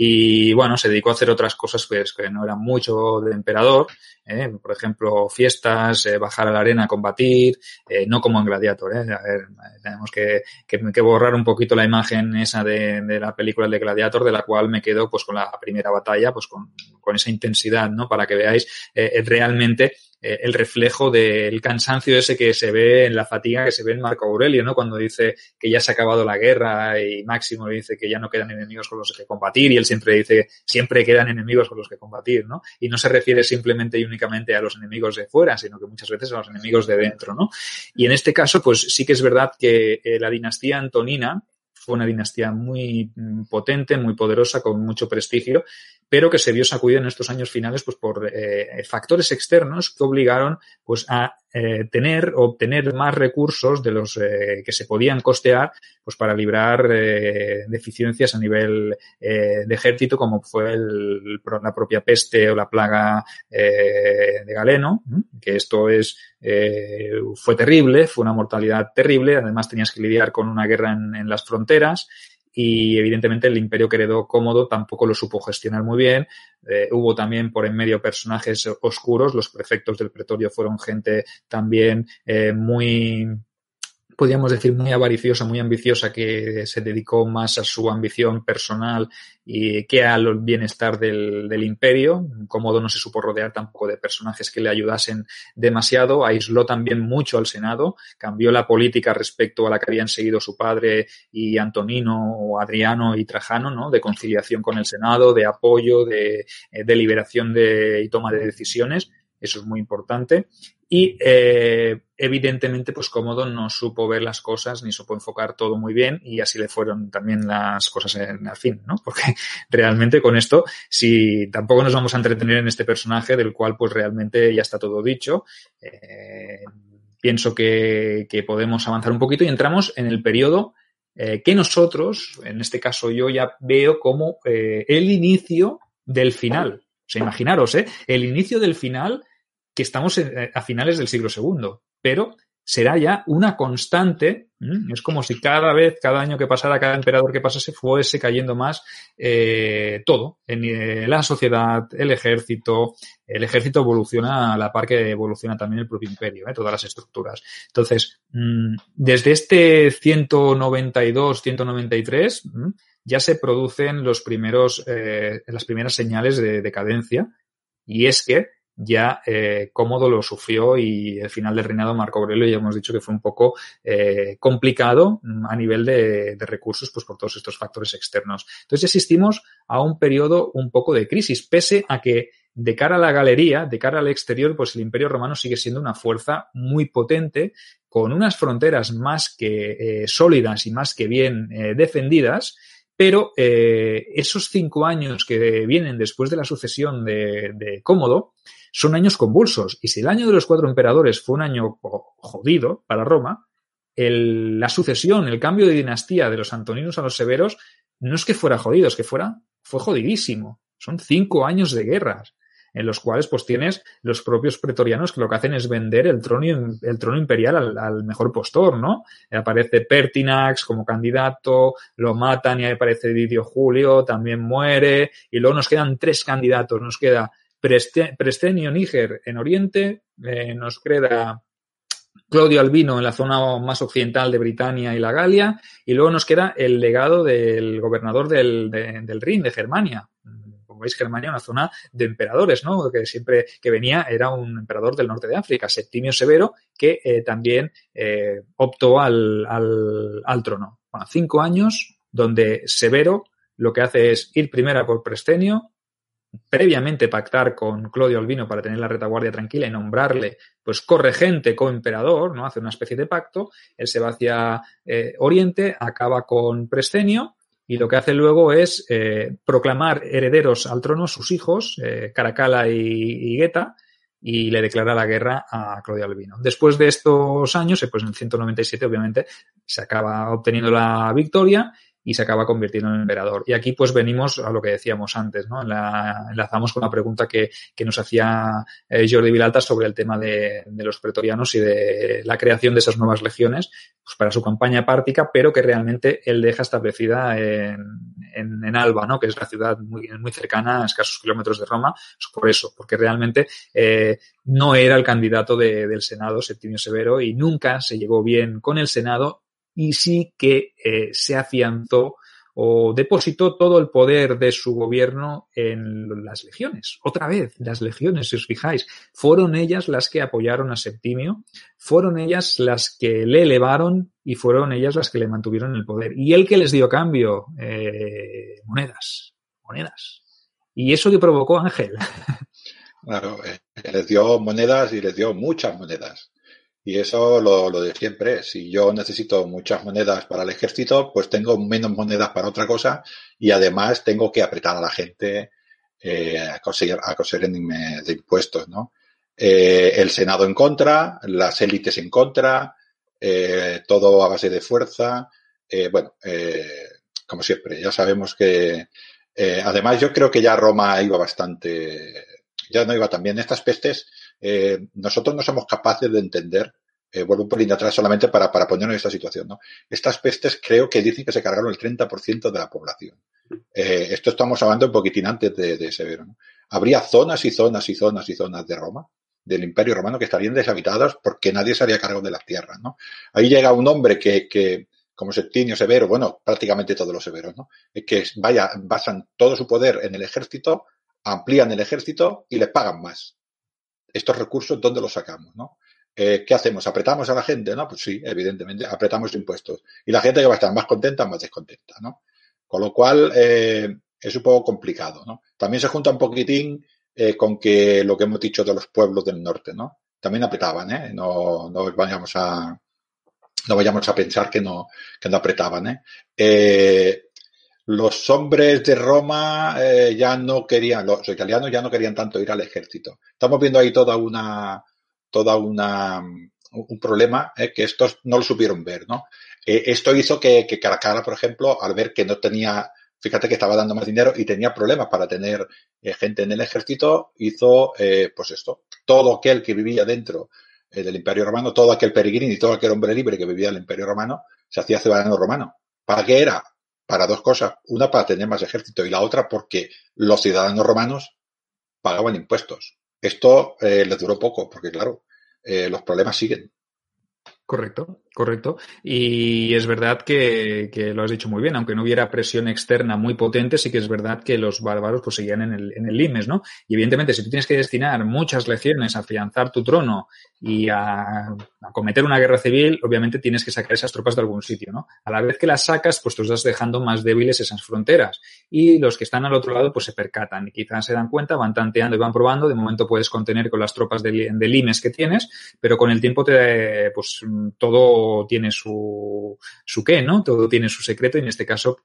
Y bueno, se dedicó a hacer otras cosas pues, que no eran mucho de emperador, ¿eh? por ejemplo, fiestas, eh, bajar a la arena a combatir, eh, no como en Gladiator. ¿eh? A ver, tenemos que, que, borrar un poquito la imagen esa de, de, la película de Gladiator, de la cual me quedo pues con la primera batalla, pues con, con esa intensidad, ¿no? Para que veáis eh, realmente eh, el reflejo del cansancio ese que se ve en la fatiga que se ve en Marco Aurelio, ¿no? Cuando dice que ya se ha acabado la guerra y Máximo dice que ya no quedan enemigos con los que combatir y él siempre dice siempre quedan enemigos con los que combatir, ¿no? Y no se refiere simplemente y únicamente a los enemigos de fuera, sino que muchas veces a los enemigos de dentro, ¿no? Y en este caso, pues sí que es verdad que eh, la dinastía antonina fue una dinastía muy mm, potente, muy poderosa, con mucho prestigio, pero que se vio sacudida en estos años finales pues, por eh, factores externos que obligaron pues, a eh, tener obtener más recursos de los eh, que se podían costear pues, para librar eh, deficiencias a nivel eh, de ejército, como fue el, la propia peste o la plaga de Galeno, que esto es fue terrible, fue una mortalidad terrible, además tenías que lidiar con una guerra en las fronteras y evidentemente el imperio que heredó Cómodo tampoco lo supo gestionar muy bien. Eh, hubo también por en medio personajes oscuros, los prefectos del pretorio fueron gente también eh, muy podríamos decir, muy avariciosa, muy ambiciosa, que se dedicó más a su ambición personal y que al bienestar del, del imperio. Cómodo no se supo rodear tampoco de personajes que le ayudasen demasiado. Aisló también mucho al Senado, cambió la política respecto a la que habían seguido su padre y Antonino o Adriano y Trajano, ¿no? De conciliación con el Senado, de apoyo, de, eh, de liberación de, y toma de decisiones. Eso es muy importante. Y eh, evidentemente, pues Cómodo no supo ver las cosas ni supo enfocar todo muy bien y así le fueron también las cosas en, al fin, ¿no? Porque realmente con esto, si tampoco nos vamos a entretener en este personaje del cual pues realmente ya está todo dicho, eh, pienso que, podemos avanzar un poquito y entramos en el periodo eh, que nosotros, en este caso yo ya veo como el inicio del final. O sea, imaginaros, ¿eh? El inicio del final que estamos eh, a finales del siglo II, pero será ya una constante. Es como si cada vez, cada año que pasara, cada emperador que pasase, fuese cayendo más eh, todo. En eh, la sociedad, el ejército. El ejército evoluciona a la par que evoluciona también el propio imperio, todas las estructuras. Entonces, mmm, desde este 192, 193, mmm, ya se producen los primeros, las primeras señales de decadencia. Y es que ya eh, Cómodo lo sufrió y el final del reinado de Marco Aurelio ya hemos dicho que fue un poco eh, complicado a nivel de, recursos pues por todos estos factores externos. Entonces asistimos a un periodo un poco de crisis, pese a que de cara a la galería, de cara al exterior, pues el Imperio Romano sigue siendo una fuerza muy potente, con unas fronteras más que eh, sólidas y más que bien defendidas, Pero esos cinco años que vienen después de la sucesión de Cómodo son años convulsos. Y si el año de los cuatro emperadores fue un año jodido para Roma, la sucesión, el cambio de dinastía de los antoninos a los severos, no es que fuera jodido, es que fuera, fue jodidísimo. Son cinco años de guerras en los cuales pues tienes los propios pretorianos que lo que hacen es vender el trono, el trono imperial al, al mejor postor, ¿no? Aparece Pertinax como candidato, lo matan y ahí aparece Didio Julio, también muere, y luego nos quedan tres candidatos, nos queda Prestenio Níger en Oriente, eh, nos queda Claudio Albino en la zona más occidental de Britania y la Galia, y luego nos queda el legado del gobernador del, de, del Rin, de Germania, como veis, Germania, una zona de emperadores, ¿no? Que siempre que venía era un emperador del norte de África, Septimio Severo, que eh, también eh, optó al, al, al, trono. Bueno, cinco años donde Severo lo que hace es ir primero por Prestenio, previamente pactar con Claudio Albino para tener la retaguardia tranquila y nombrarle pues corregente coemperador, ¿no? Hace una especie de pacto, él se va hacia eh, Oriente, acaba con Prestenio y lo que hace luego es eh, proclamar herederos al trono sus hijos, eh, Caracalla y, y y le declara la guerra a Claudio Albino. Después de estos años, eh, pues en 197 obviamente se acaba obteniendo la victoria y se acaba convirtiendo en emperador. Y aquí pues venimos a lo que decíamos antes, ¿no? La, enlazamos con la pregunta que, que nos hacía eh, Jordi Vilalta sobre el tema de, de, los pretorianos y de la creación de esas nuevas legiones pues para su campaña pártica, pero que realmente él deja establecida en, en, Alba, ¿no? Que es la ciudad muy, muy cercana, a escasos kilómetros de Roma, pues por eso, porque realmente eh, no era el candidato de, del Senado, Septimio Severo, y nunca se llevó bien con el Senado y sí que eh, se afianzó o depositó todo el poder de su gobierno en las legiones. Otra vez, las legiones, si os fijáis, fueron ellas las que apoyaron a Septimio, fueron ellas las que le elevaron y fueron ellas las que le mantuvieron el poder. Y él que les dio cambio, eh, monedas, monedas. ¿Y eso que provocó Ángel? Claro, eh, les dio monedas y les dio muchas monedas. Y eso lo, lo, de siempre. Si yo necesito muchas monedas para el ejército, pues tengo menos monedas para otra cosa y además tengo que apretar a la gente eh, a conseguir, a de impuestos, ¿no? Eh, el Senado en contra, las élites en contra, eh, todo a base de fuerza. Eh, bueno, como siempre, ya sabemos que además yo creo que ya Roma iba bastante, ya no iba tan bien. Estas pestes eh, nosotros no somos capaces de entender, eh, vuelvo un pelín atrás solamente para, para ponernos en esta situación, ¿no? Estas pestes creo que dicen que se cargaron el 30% de la población. Eh, esto estamos hablando un poquitín antes de, de Severo, ¿no? Habría zonas y zonas y zonas y zonas de Roma, del Imperio Romano, que estarían deshabitadas porque nadie se haría cargo de las tierras, ¿no? Ahí llega un hombre que, que como Septimio Severo, bueno, prácticamente todos los severos, ¿no? Que vaya, basan todo su poder en el ejército, amplían el ejército y les pagan más estos recursos, ¿dónde los sacamos? ¿no? Eh, ¿Qué hacemos? ¿Apretamos a la gente? ¿no? Pues sí, evidentemente, apretamos impuestos. Y la gente que va a estar más contenta, más descontenta. ¿no? Con lo cual, eh, es un poco complicado. ¿no? También se junta un poquitín eh, con que lo que hemos dicho de los pueblos del norte, ¿no? También apretaban, ¿eh? No, no vayamos a, no vayamos a pensar que no, que no apretaban, ¿eh? eh los hombres de Roma eh, ya no querían, los italianos ya no querían tanto ir al ejército. Estamos viendo ahí toda una, toda una, un problema eh, que estos no lo supieron ver, ¿no? Eh, esto hizo que, que Caracalla, por ejemplo, al ver que no tenía, fíjate que estaba dando más dinero y tenía problemas para tener gente en el ejército, hizo, pues esto, todo aquel que vivía dentro del Imperio Romano, todo aquel peregrino y todo aquel hombre libre que vivía en el Imperio Romano, se hacía ciudadano romano. ¿Para qué era? Para dos cosas. Una para tener más ejército y la otra porque los ciudadanos romanos pagaban impuestos. Esto eh, les duró poco porque, claro, eh, los problemas siguen. Correcto, correcto. Y es verdad que, que, lo has dicho muy bien, aunque no hubiera presión externa muy potente, sí que es verdad que los bárbaros pues seguían en el, en el limes, ¿no? Y evidentemente, si tú tienes que destinar muchas legiones a afianzar tu trono y a, a, cometer una guerra civil, obviamente tienes que sacar esas tropas de algún sitio, ¿no? A la vez que las sacas, pues tú estás dejando más débiles esas fronteras. Y los que están al otro lado, pues se percatan y quizás se dan cuenta, van tanteando y van probando. De momento puedes contener con las tropas de, de limes que tienes, pero con el tiempo te, pues todo tiene su, su qué, ¿no? Todo tiene su secreto y en este caso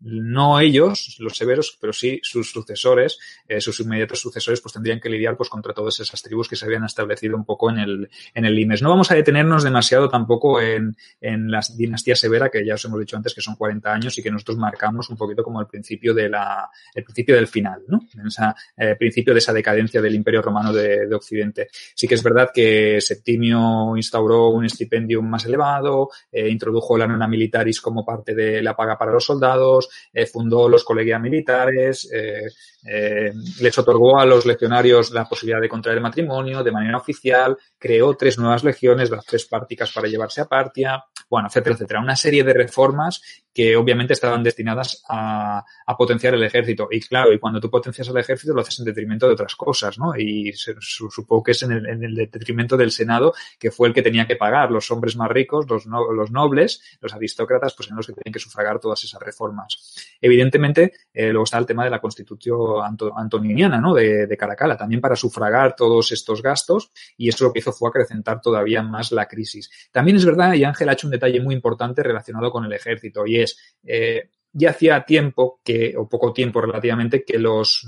no ellos, los severos, pero sí sus sucesores, eh, sus inmediatos sucesores, pues tendrían que lidiar pues contra todas esas tribus que se habían establecido un poco en el, en el Limes. No vamos a detenernos demasiado tampoco en, en la dinastía severa, que ya os hemos dicho antes que son 40 años y que nosotros marcamos un poquito como el principio de la, el principio del final, ¿no? En ese eh, principio de esa decadencia del Imperio Romano de, de, Occidente. Sí que es verdad que Septimio instauró un estipendium más elevado, eh, introdujo la nona militaris como parte de la paga para los soldados, eh, fundó los colegios militares, eh, eh, les otorgó a los legionarios la posibilidad de contraer matrimonio de manera oficial, creó tres nuevas legiones, las tres párticas para llevarse a Partia, bueno, etcétera, etcétera. Una serie de reformas que obviamente estaban destinadas a, a, potenciar el ejército. Y claro, y cuando tú potencias el ejército lo haces en detrimento de otras cosas, ¿no? Y se, su, supongo que es en el, en el, detrimento del Senado, que fue el que tenía que pagar. Los hombres más ricos, los, no, los nobles, los aristócratas, pues eran los que tenían que sufragar todas esas reformas. Evidentemente, eh, luego está el tema de la constitución antoniniana, ¿no? De, de Caracalla, también para sufragar todos estos gastos, y eso lo que hizo fue acrecentar todavía más la crisis. También es verdad, y Ángel ha hecho un detalle muy importante relacionado con el ejército, y es, eh, ya hacía tiempo que, o poco tiempo relativamente, que los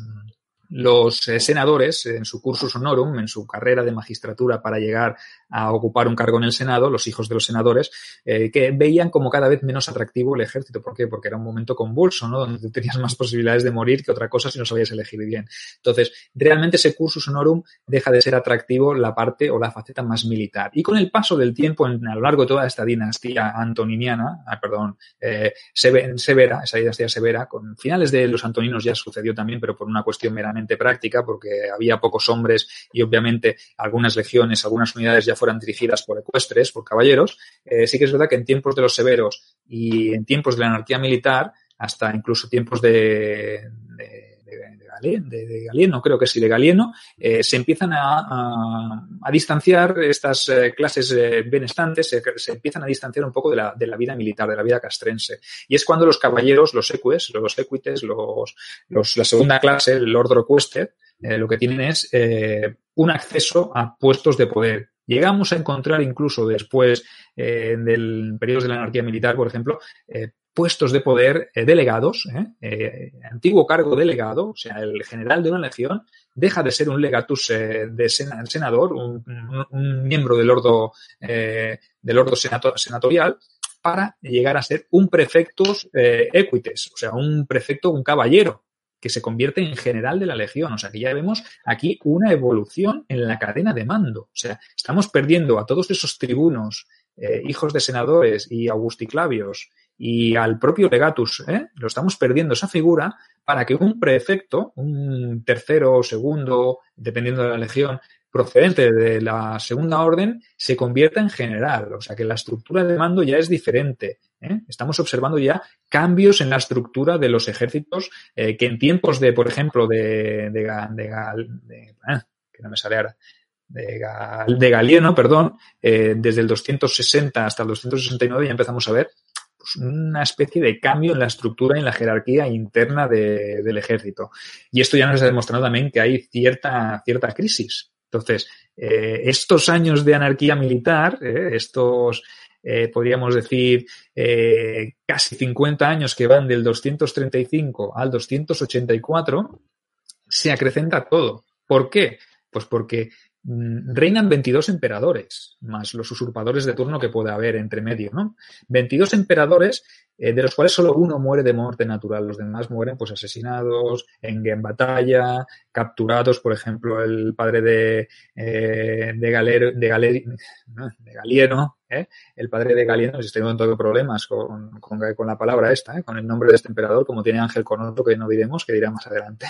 los eh, senadores, en su cursus honorum, en su carrera de magistratura para llegar a ocupar un cargo en el Senado, los hijos de los senadores, eh, que veían como cada vez menos atractivo el ejército. ¿Por qué? Porque era un momento convulso, ¿no? Donde tenías más posibilidades de morir que otra cosa si no sabías elegir bien. Entonces, realmente ese cursus honorum deja de ser atractivo la parte o la faceta más militar. Y con el paso del tiempo, en, a lo largo de toda esta dinastía antoniniana, ah, perdón, eh, severa, esa dinastía severa, con finales de los antoninos ya sucedió también, pero por una cuestión meramente práctica porque había pocos hombres y obviamente algunas legiones, algunas unidades ya fueran dirigidas por ecuestres, por caballeros. Eh, sí que es verdad que en tiempos de los severos y en tiempos de la anarquía militar, hasta incluso tiempos de, de de, Galieno, creo que sí, de Galieno, eh, se empiezan a, distanciar estas eh, clases eh, benestantes, se, empiezan a distanciar un poco de la, de la, vida militar, de la vida castrense. Y es cuando los caballeros, los eques, los equites, los, la segunda clase, el ordro equestre, lo que tienen es un acceso a puestos de poder. Llegamos a encontrar incluso después eh, del periodo de la anarquía militar, por ejemplo, eh, puestos de poder eh, delegados, eh, antiguo cargo delegado, o sea, el general de una legión deja de ser un legatus de sen senador, un, miembro del ordo, del ordo senato senatorial, para llegar a ser un prefectus equites, o sea, un prefecto, un caballero, que se convierte en general de la legión. O sea, que ya vemos aquí una evolución en la cadena de mando. O sea, estamos perdiendo a todos esos tribunos, eh, hijos de senadores y augusticlavios y al propio legatus, ¿eh? lo estamos perdiendo esa figura para que un prefecto, un tercero o segundo, dependiendo de la legión, procedente de la segunda orden, se convierta en general. O sea que la estructura de mando ya es diferente. ¿eh? Estamos observando ya cambios en la estructura de los ejércitos eh, que en tiempos de, por ejemplo, de, de, de, de ah, que no me sale ahora, de, de Galieno, perdón, eh, desde el 260 hasta el 269 ya empezamos a ver pues, una especie de cambio en la estructura y en la jerarquía interna de, del ejército. Y esto ya nos ha demostrado también que hay cierta, cierta crisis. Entonces, eh, estos años de anarquía militar, eh, estos, eh, podríamos decir, casi 50 años que van del 235 al 284, se acrecenta todo. ¿Por qué? Pues porque reinan 22 emperadores, más los usurpadores de turno que puede haber entre medio, ¿no? 22 emperadores, eh, de los cuales solo uno muere de muerte natural, los demás mueren pues asesinados, en, en batalla, capturados, por ejemplo, el padre de, eh, de, Galero, de, ¿eh? el padre de Galieno, estoy teniendo problemas con, con, con, la palabra esta, ¿eh? con el nombre de este emperador, como tiene Ángel Conoto, que no diremos, que dirá más adelante.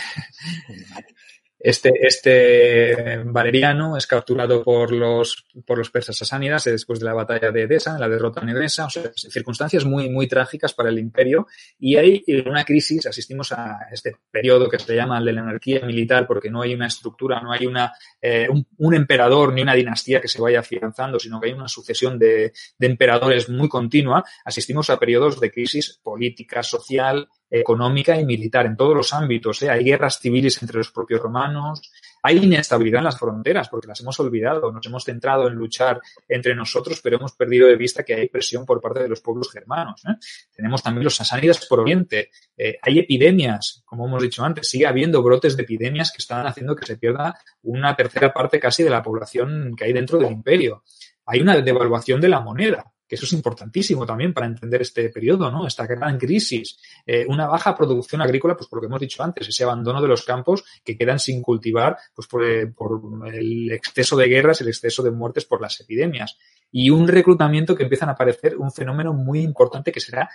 Este, este Valeriano es capturado por los, por los persas sasánidas después de la batalla de Edesa, la derrota en Edesa, o sea, circunstancias muy, muy trágicas para el imperio. Y hay una crisis, asistimos a este periodo que se llama el de la anarquía militar porque no hay una estructura, no hay una, eh, un, un, emperador ni una dinastía que se vaya afianzando, sino que hay una sucesión de, de emperadores muy continua, asistimos a periodos de crisis política, social, económica y militar en todos los ámbitos. ¿eh? Hay guerras civiles entre los propios romanos, hay inestabilidad en las fronteras porque las hemos olvidado, nos hemos centrado en luchar entre nosotros, pero hemos perdido de vista que hay presión por parte de los pueblos germanos. ¿eh? Tenemos también los sasánidas por Oriente, eh, hay epidemias, como hemos dicho antes, sigue habiendo brotes de epidemias que están haciendo que se pierda una tercera parte casi de la población que hay dentro del imperio. Hay una devaluación de la moneda que eso es importantísimo también para entender este periodo, ¿no? Esta gran crisis, eh, una baja producción agrícola, pues por lo que hemos dicho antes, ese abandono de los campos que quedan sin cultivar, pues por, eh, por el exceso de guerras, el exceso de muertes por las epidemias. Y un reclutamiento que empiezan a aparecer un fenómeno muy importante que será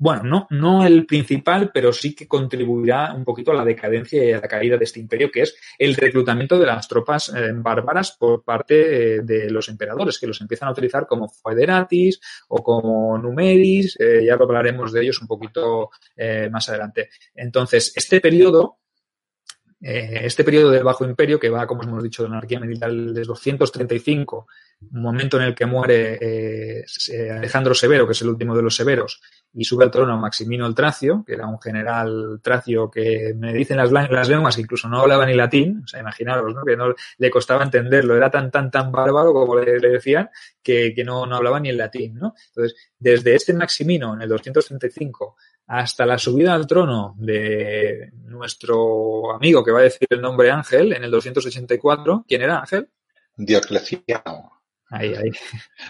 bueno, no, no el principal, pero sí que contribuirá un poquito a la decadencia y a la caída de este imperio, que es el reclutamiento de las tropas eh, bárbaras por parte eh, de los emperadores, que los empiezan a utilizar como federatis o como numeris, eh, ya hablaremos de ellos un poquito más adelante. Entonces, este periodo este periodo del Bajo Imperio, que va, como hemos dicho, de la anarquía militar desde 235, un momento en el que muere Alejandro Severo, que es el último de los severos, y sube al trono Maximino el Tracio, que era un general tracio que me dicen las, las lenguas incluso no hablaba ni latín, o sea, imaginaros, que no le costaba entenderlo, era tan, tan, tan bárbaro como le, decían, que, que no, no hablaba ni el latín. Entonces, desde este Maximino en el 235 hasta la subida al trono de nuestro amigo que va a decir el nombre Ángel en el 284, ¿quién era Ángel? Diocleciano. Ahí, ahí.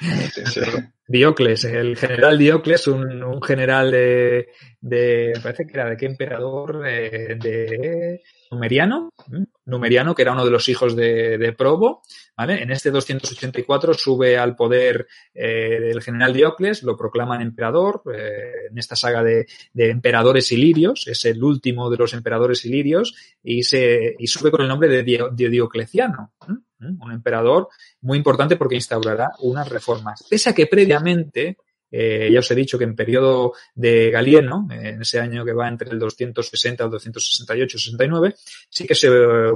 Diocles, el general Diocles, un, un general de, de, parece que era de qué emperador, de, de Numeriano, Numeriano, que era uno de los hijos de, de Probo, ¿vale? En este 284 sube al poder eh, del general Diocles, lo proclaman emperador, eh, en esta saga de, de, emperadores ilirios, es el último de los emperadores ilirios, y, se, y sube con el nombre de, de Diocleciano. ¿eh? Un emperador muy importante porque instaurará unas reformas. Pese a que previamente, eh, ya os he dicho que en periodo de Galieno, en ese año que va entre el 260 al 268, 69, sí que se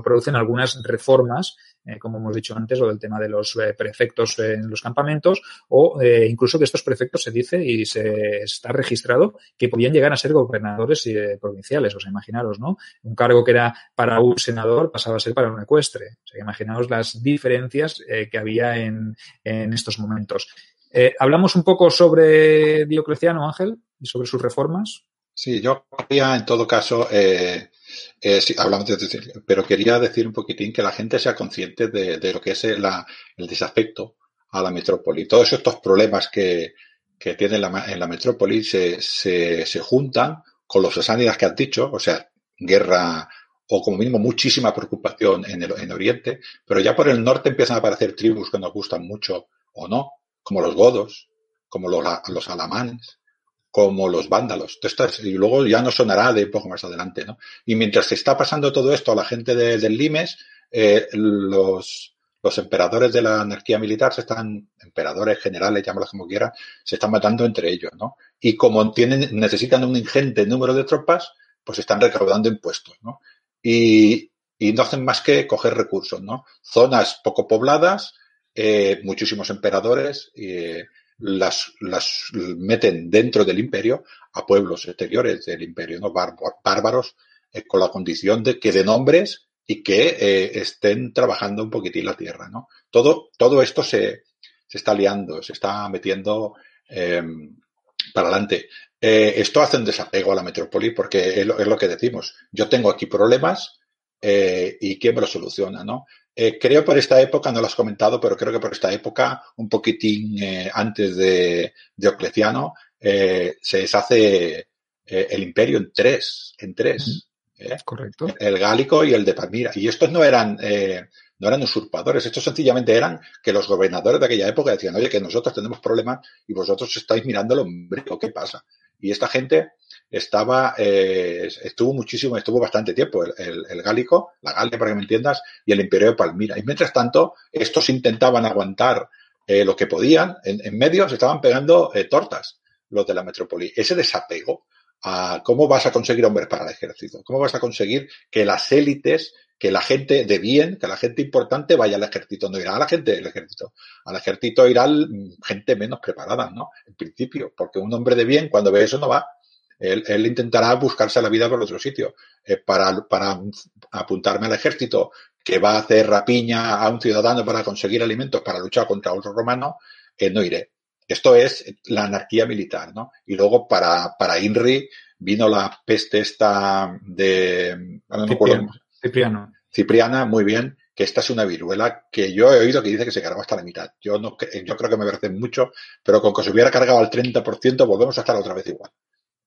producen algunas reformas eh, como hemos dicho antes, o del tema de los eh, prefectos en los campamentos, o incluso que estos prefectos se dice y se está registrado que podían llegar a ser gobernadores provinciales. O sea, imaginaros, ¿no? Un cargo que era para un senador pasaba a ser para un ecuestre. O sea, imaginaos las diferencias que había en estos momentos. Hablamos un poco sobre Diocleciano, Ángel, y sobre sus reformas. Sí, yo quería en todo caso eh, eh, pero quería decir un poquitín que la gente sea consciente de, lo que es el, el desafecto a la metrópoli. Todos estos problemas que, tiene la, en la metrópoli se, se, juntan con los sasánidas que has dicho, o sea, guerra o como mínimo muchísima preocupación en, el, en Oriente, pero ya por el norte empiezan a aparecer tribus que nos gustan mucho o no, como los godos, como los, los alamanes, como los vándalos. Y luego ya no sonará de poco más adelante, ¿no? Y mientras se está pasando todo esto a la gente de, del Limes, eh, los, los emperadores de la anarquía militar se están, emperadores generales, llámalos como quiera, se están matando entre ellos, ¿no? Y como tienen, necesitan un ingente número de tropas, pues están recaudando impuestos, ¿no? Y, y no hacen más que coger recursos, ¿no? Zonas poco pobladas, eh, muchísimos emperadores, eh, las, meten dentro del imperio a pueblos exteriores del imperio, ¿no? bárbaros, eh, con la condición de que den nombres y que estén trabajando un poquitín la tierra, ¿no? Todo, todo esto se, se está liando, se está metiendo eh, para adelante. Esto hace un desapego a la metrópoli porque es lo, es lo que decimos. Yo tengo aquí problemas y quién me lo soluciona, ¿no? Eh, creo por esta época, no lo has comentado, pero creo que por esta época, un poquitín eh, antes de Diocleciano, eh, se deshace eh, el imperio en tres, en tres. Correcto. El gálico y el de Palmira. Y estos no eran, no eran usurpadores, estos sencillamente eran que los gobernadores de aquella época decían, oye, que nosotros tenemos problemas y vosotros estáis mirando el ombligo, ¿qué pasa? Y esta gente estaba, eh, estuvo muchísimo, estuvo bastante tiempo el, el, el, Gálico, la Galia para que me entiendas, y el Imperio de Palmira. Y mientras tanto, estos intentaban aguantar eh, lo que podían, en, en, medio se estaban pegando eh, tortas los de la metrópoli. Ese desapego a cómo vas a conseguir hombres para el ejército, cómo vas a conseguir que las élites, que la gente de bien, que la gente importante vaya al ejército, no irá a la gente del ejército, al ejército irá gente menos preparada, ¿no? En principio, porque un hombre de bien cuando ve eso no va, él, él, intentará buscarse la vida por otro sitio. Eh, para, para apuntarme al ejército que va a hacer rapiña a un ciudadano para conseguir alimentos para luchar contra otro romano, eh, no iré. Esto es la anarquía militar, ¿no? Y luego para, para INRI vino la peste esta de... Cipriano. Cipriana, muy bien, que esta es una viruela que yo he oído que dice que se cargó hasta la mitad. Yo no yo creo que me parece mucho, pero con que se hubiera cargado al 30% volvemos a estar otra vez igual.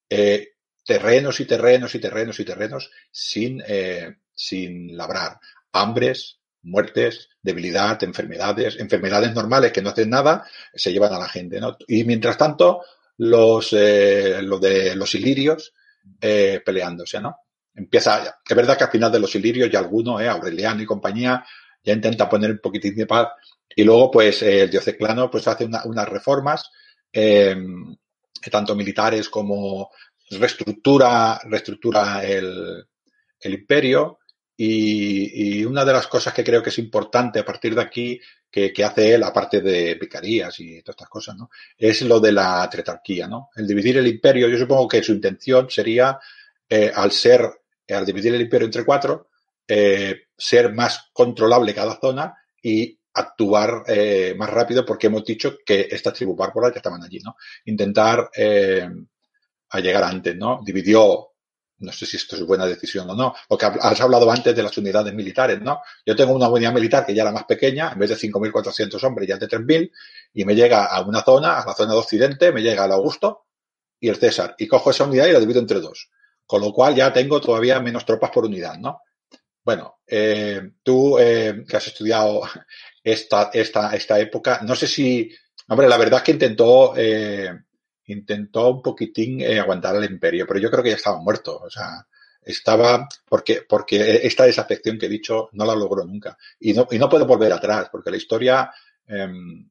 Eh, terrenos y terrenos y terrenos y terrenos sin, eh, sin labrar. Hambres, muertes, debilidad, enfermedades, enfermedades normales que no hacen nada, se llevan a la gente, ¿no? Y mientras tanto, los, eh, de los ilirios eh, peleándose, ¿no? Empieza, es verdad que al final de los ilirios ya alguno, eh, Aureliano y compañía, ya intenta poner un poquitín de paz y luego pues el Dioceclano pues hace unas reformas, tanto militares como reestructura, reestructura el, el imperio y, una de las cosas que creo que es importante a partir de aquí, que, hace él, aparte de picarías y todas estas cosas, ¿no? es lo de la tretarquía, ¿no? El dividir el imperio, yo supongo que su intención sería, eh, al ser, al dividir el imperio entre cuatro, eh, ser más controlable cada zona y actuar eh, más rápido porque hemos dicho que estas tribus bárbaras que estaban allí, ¿no? Intentar a llegar antes, ¿no? Dividió no sé si esto es buena decisión o no, porque has hablado antes de las unidades militares, ¿no? Yo tengo una unidad militar que ya era más pequeña, en vez de 5.400 hombres, ya es de 3.000, y me llega a una zona, a la zona de Occidente, me llega el Augusto y el César, y cojo esa unidad y la divido entre dos, con lo cual ya tengo todavía menos tropas por unidad, ¿no? Bueno, eh, tú eh, que has estudiado esta, esta, esta época, no sé si, hombre, la verdad es que intentó eh, intentó un poquitín eh, aguantar al imperio, pero yo creo que ya estaba muerto. O sea, estaba, porque, porque esta desafección que he dicho no la logró nunca. Y no, y no puedo volver atrás, porque la historia, em,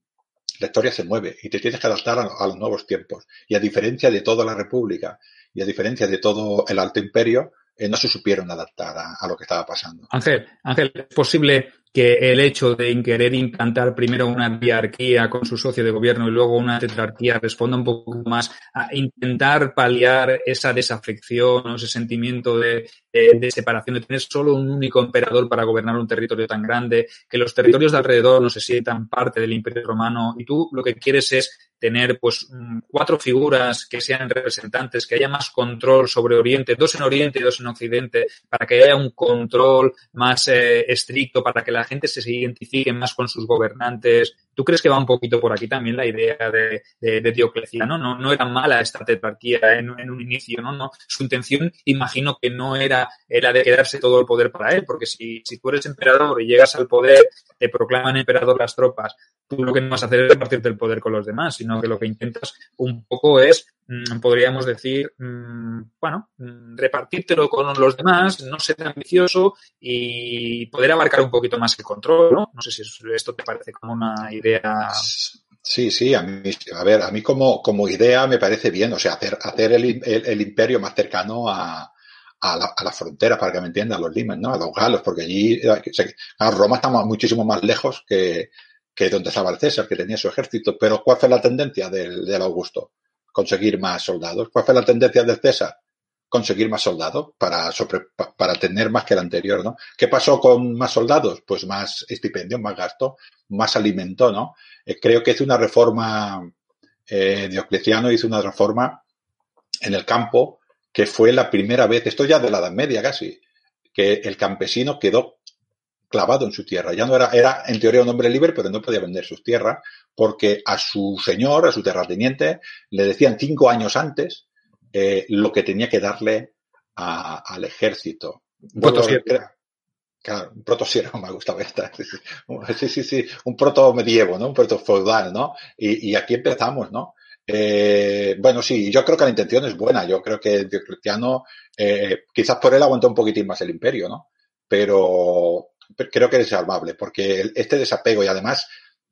la historia se mueve y te tienes que adaptar a, los nuevos tiempos. Y a diferencia de toda la República y a diferencia de todo el Alto Imperio, eh, no se supieron adaptar a, a, lo que estaba pasando. Ángel, Ángel, ¿es posible que el hecho de querer implantar primero una diarquía con su socio de gobierno y luego una tetrarquía responda un poco más a intentar paliar esa desafección o ese sentimiento de, de, separación, de tener solo un único emperador para gobernar un territorio tan grande, que los territorios de alrededor no se sientan parte del imperio romano. Y tú lo que quieres es tener pues mm, cuatro figuras que sean representantes, que haya más control sobre Oriente, dos en Oriente y dos en Occidente, para que haya un control más eh, estricto, para que la gente se identifique más con sus gobernantes. ¿Tú crees que va un poquito por aquí también la idea de, de, Diocleciano? No, no era mala esta tetrarquía en, un inicio, ¿no? no Su intención, imagino que no era, era de quedarse todo el poder para él, porque si, si tú eres emperador y llegas al poder, te proclaman emperador las tropas, tú lo que no vas a hacer es repartirte el poder con los demás, sino que lo que intentas un poco es, podríamos decir, mm, bueno, mm, repartírtelo con los demás, no ser ambicioso y poder abarcar un poquito más el control, ¿no? No sé si esto te parece como una idea. Sí, sí, a mí, a ver, a mí como, como idea me parece bien, o sea, hacer, hacer el, el, imperio más cercano a, a la, a la, frontera, para que me entiendan, a los limes, ¿no? A los galos, porque allí, a Roma está muchísimo más lejos que, que donde estaba el César, que tenía su ejército. Pero ¿cuál fue la tendencia del, del Augusto? Conseguir más soldados. ¿Cuál fue la tendencia del César? Conseguir más soldados para, para tener más que el anterior, ¿no? ¿Qué pasó con más soldados? Pues más estipendio, más gasto, más alimento, ¿no? Eh, creo que hizo una reforma, eh, Diocleciano hizo una reforma en el campo que fue la primera vez, esto ya de la Edad Media casi, que el campesino quedó clavado en su tierra. Ya no era, era en teoría un hombre libre, pero no podía vender sus tierras porque a su señor, a su terrateniente, le decían cinco años antes eh, lo que tenía que darle al ejército. Claro, un protosiervo me gustaba esta. Sí, sí, sí, un proto medievo, ¿no? Un proto feudal, ¿no? Y, y aquí empezamos, ¿no? Eh, bueno, sí, yo creo que la intención es buena. Yo creo que Diocleciano, eh, quizás por él aguantó un poquitín más el imperio, ¿no? Pero creo que es salvable, porque este desapego y además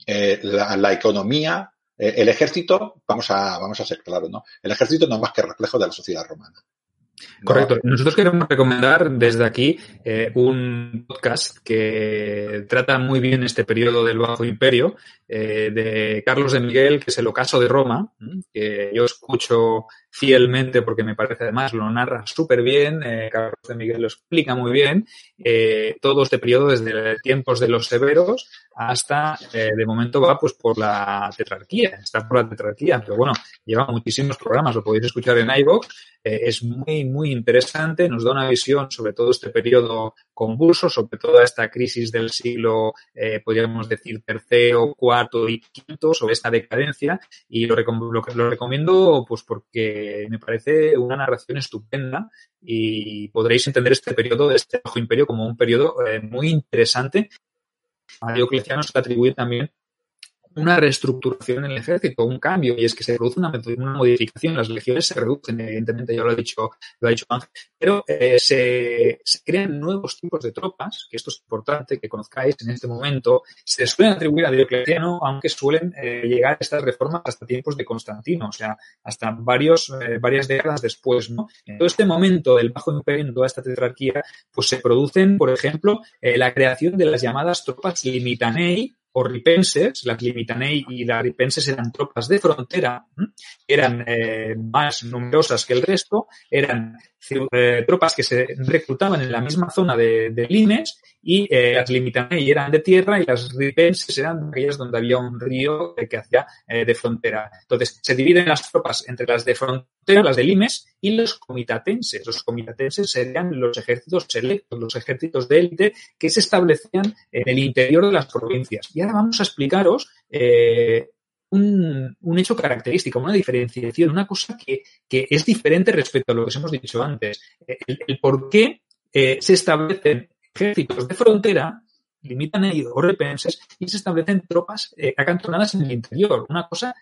eh, la, economía, eh, el ejército, vamos a, vamos a ser claros, ¿no? El ejército no es más que reflejo de la sociedad romana. Correcto. Nosotros queremos recomendar desde aquí eh, un podcast que trata muy bien este periodo del Bajo Imperio de Carlos de Miguel, que es el ocaso de Roma, que yo escucho fielmente porque me parece además lo narra súper bien, eh, Carlos de Miguel lo explica muy bien, todo este periodo desde tiempos de los severos hasta, de momento va pues por la tetrarquía, está por la tetrarquía, pero bueno, lleva muchísimos programas, lo podéis escuchar en iVoox, es muy, muy interesante, nos da una visión sobre todo este periodo convulso, sobre toda esta crisis del siglo, eh, podríamos decir, tercero, cuarto y quinto, sobre esta decadencia, y lo, lo, recomiendo pues porque me parece una narración estupenda y podréis entender este periodo de este Bajo Imperio como un periodo eh, muy interesante. A Diocleciano se atribuye también una reestructuración en el ejército, un cambio, y es que se produce una, una modificación, las legiones se reducen, evidentemente, ya lo ha dicho, lo ha dicho Ángel, pero eh, se, crean nuevos tipos de tropas, que esto es importante que conozcáis en este momento, se suelen atribuir a Diocleciano, aunque suelen eh, llegar estas reformas hasta tiempos de Constantino, o sea, hasta varios, eh, varias décadas después, ¿no? En todo este momento del Bajo Imperio, en toda esta tetrarquía, pues se producen, por ejemplo, la creación de las llamadas tropas limitanei, ripenses, las Limitanei y las ripenses eran tropas de frontera, eran eh, más numerosas que el resto, eran eh, tropas que se reclutaban en la misma zona de, Limes y eh, las Limitanei eran de tierra y las ripenses eran aquellas donde había un río que hacía de frontera. Entonces, se dividen las tropas entre las de frontera, las de Limes, y los comitatenses. Los comitatenses serían los ejércitos selectos, los ejércitos de élite que se establecían en el interior de las provincias. Ahora vamos a explicaros eh, un, hecho característico, una diferenciación, una cosa que, es diferente respecto a lo que os hemos dicho antes. El, por qué eh, se establecen ejércitos de frontera limitan ellos o repenses y se establecen tropas eh, acantonadas en el interior. Una cosa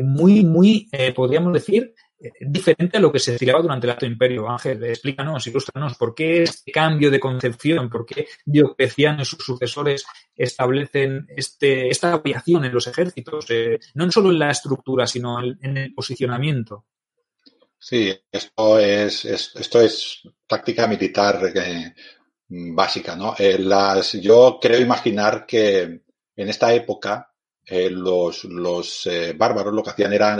muy, muy, podríamos decir, diferente a lo que se estilaba durante el Alto Imperio. Ángel, explícanos, ilústranos, ¿por qué este cambio de concepción? ¿Por qué Diocleciano y sus sucesores establecen este, esta aviación en los ejércitos? Eh, no solo en la estructura, sino en el posicionamiento. Sí, esto es, esto es táctica militar eh, básica, ¿no? Eh, las, yo creo imaginar que en esta época los, los bárbaros lo que hacían era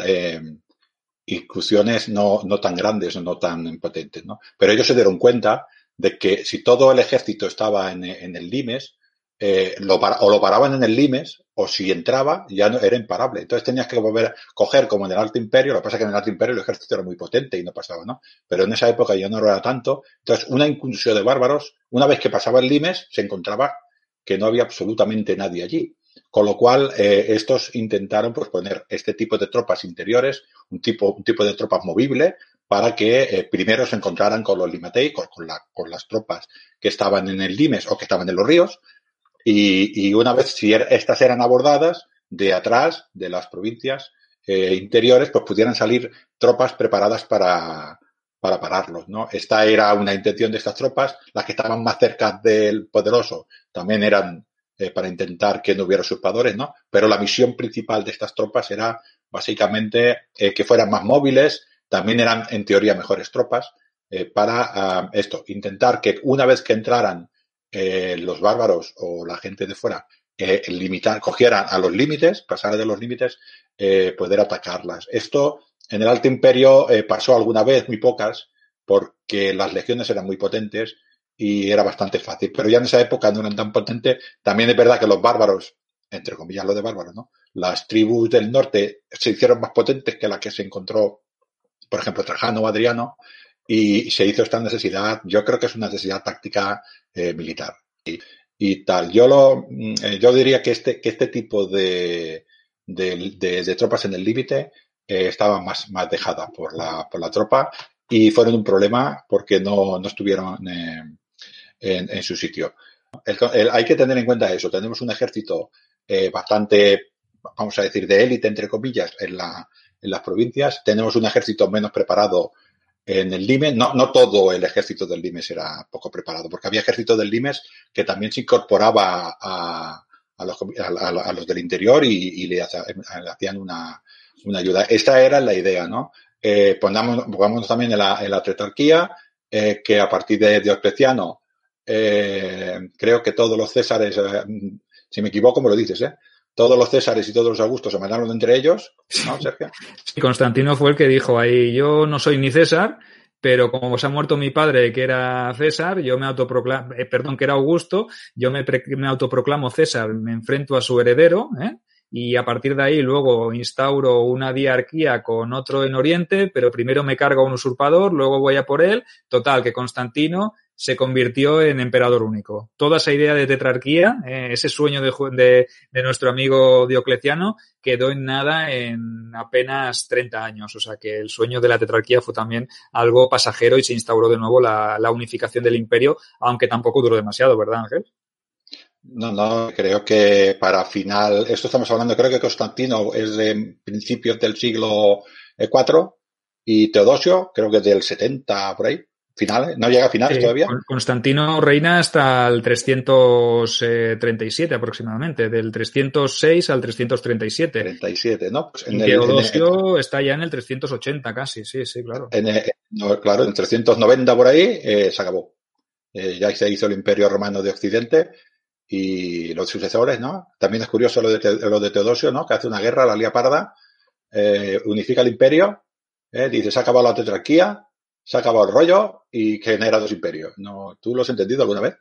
inclusiones no, no tan grandes o no tan potentes, ¿no? Pero ellos se dieron cuenta de que si todo el ejército estaba en, en el Limes, eh, lo o lo paraban en el Limes, o si entraba, ya no, era imparable. Entonces tenías que volver a coger como en el Alto Imperio, lo que pasa es que en el Alto Imperio el ejército era muy potente y no pasaba, ¿no? Pero en esa época ya no lo era tanto. Entonces, una incursión de bárbaros, una vez que pasaba el Limes, se encontraba que no había absolutamente nadie allí. Con lo cual, eh, estos intentaron pues, poner este tipo de tropas interiores, un tipo, un tipo de tropas movible, para que eh, primero se encontraran con los limatei, con, con, las tropas que estaban en el limes o que estaban en los ríos, y, y una vez si er, estas eran abordadas, de atrás, de las provincias eh, interiores, pues pudieran salir tropas preparadas para, para pararlos, ¿no? Esta era una intención de estas tropas, las que estaban más cerca del poderoso también eran eh, para intentar que no hubiera usurpadores, ¿no? Pero la misión principal de estas tropas era básicamente eh, que fueran más móviles, también eran en teoría mejores tropas, eh, para ah, esto, intentar que una vez que entraran los bárbaros o la gente de fuera, limitar, cogieran a los límites, pasar de los límites, poder atacarlas. Esto en el Alto Imperio pasó alguna vez, muy pocas, porque las legiones eran muy potentes y era bastante fácil. Pero ya en esa época no eran tan potentes. También es verdad que los bárbaros, entre comillas lo de bárbaros, ¿no? Las tribus del norte se hicieron más potentes que la que se encontró, por ejemplo, Trajano o Adriano, y se hizo esta necesidad, yo creo que es una necesidad táctica eh, militar. Y, tal. Yo lo, mm, eh, yo diría que este, que este tipo de, de, tropas en el límite eh, estaban más, más dejadas por la, por la tropa y fueron un problema porque no, no estuvieron en, su sitio. hay que tener en cuenta eso. Tenemos un ejército eh, bastante, vamos a decir, de élite, entre comillas, en, la, en las provincias. Tenemos un ejército menos preparado en el Limes. No, no todo el ejército del Limes era poco preparado, porque había ejército del Limes que también se incorporaba a, a, los, a, los, del interior y, le, hacían una, una ayuda. Esta era la idea, ¿no? eh, pongamos, pongamos también en la, en la tetrarquía, eh, que a partir de Diocleciano, eh, creo que todos los Césares, eh, si me equivoco, me lo dices, ¿eh? Todos los Césares y todos los Augustos se mandaron entre ellos, ¿no, Sergio? Sí, Constantino fue el que dijo ahí, yo no soy ni César, pero como se ha muerto mi padre, que era César, yo me autoproclamo, eh, perdón, que era Augusto, yo me, pre- me autoproclamo César, me enfrento a su heredero, ¿eh? y a partir de ahí luego instauro una diarquía con otro en Oriente, pero primero me cargo a un usurpador, luego voy a por él. Total, que Constantino se convirtió en emperador único. Toda esa idea de tetrarquía, eh, ese sueño de, de- de nuestro amigo Diocleciano, quedó en nada en apenas 30 años. O sea que el sueño de la tetrarquía fue también algo pasajero y se instauró de nuevo la, la unificación del imperio, aunque tampoco duró demasiado, ¿verdad, Ángel? No, no, creo que para final, esto estamos hablando, creo que Constantino es de principios del siglo IV y Teodosio, creo que es del 70 por ahí, finales, no llega a finales Eh, todavía. Con- Constantino reina hasta el 337 aproximadamente, del 306 al 337. 37, ¿no? Pues Y el- en el- Teodosio está ya en el 380 casi, sí, sí, claro. en el- no, claro, en 390 por ahí eh, se acabó. Eh, ya se hizo el Imperio Romano de Occidente y los sucesores, ¿no? También es curioso lo de, lo de Teodosio, ¿no? Que hace una guerra, la lía parda, eh, unifica el imperio, eh, dice, se ha acabado la tetrarquía, se ha acabado el rollo y genera dos imperios. No, ¿Tú lo has entendido alguna vez?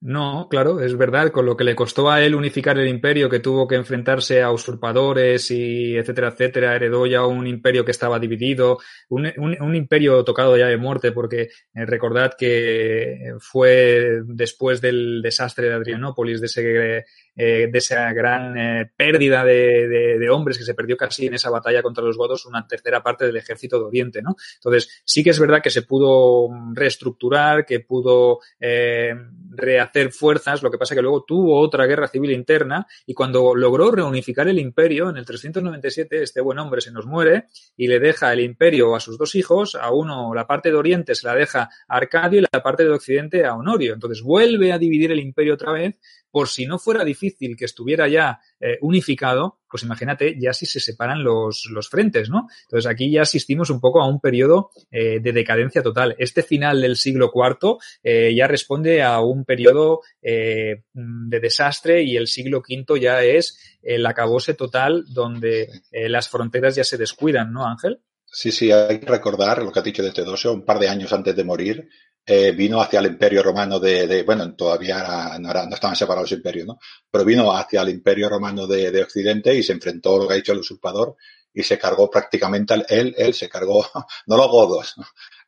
No, claro, es verdad, con lo que le costó a él unificar el imperio, que tuvo que enfrentarse a usurpadores y etcétera, etcétera, heredó ya un imperio que estaba dividido, un, imperio tocado ya de muerte, porque eh, recordad que fue después del desastre de Adrianópolis, de, ese, eh, de esa gran eh, pérdida de, hombres que se perdió casi en esa batalla contra los godos, una tercera parte del ejército de Oriente, ¿no? Entonces, sí que es verdad que se pudo reestructurar, que pudo eh, rehacer fuerzas, lo que pasa que luego tuvo otra guerra civil interna y cuando logró reunificar el imperio en el 397, este buen hombre se nos muere y le deja el imperio a sus dos hijos, a uno la parte de Oriente se la deja a Arcadio y la parte de Occidente a Honorio. Entonces vuelve a dividir el imperio otra vez por si no fuera difícil que estuviera ya eh, unificado, pues imagínate ya si se separan los, los frentes, ¿no? Entonces aquí ya asistimos un poco a un periodo eh, de decadencia total. Este final del siglo IV eh, ya responde a un periodo eh, de desastre y el siglo V ya es el acabose total donde las fronteras ya se descuidan, ¿no, Ángel? Sí, sí, hay que recordar lo que has dicho de Teodosio, un par de años antes de morir, eh, vino hacia el imperio romano de, de bueno, todavía era- no, era- no estaban separados los imperios, ¿no? Pero vino hacia el imperio romano de, de Occidente y se enfrentó lo que ha dicho el usurpador y se cargó prácticamente, él, él se cargó, no los godos,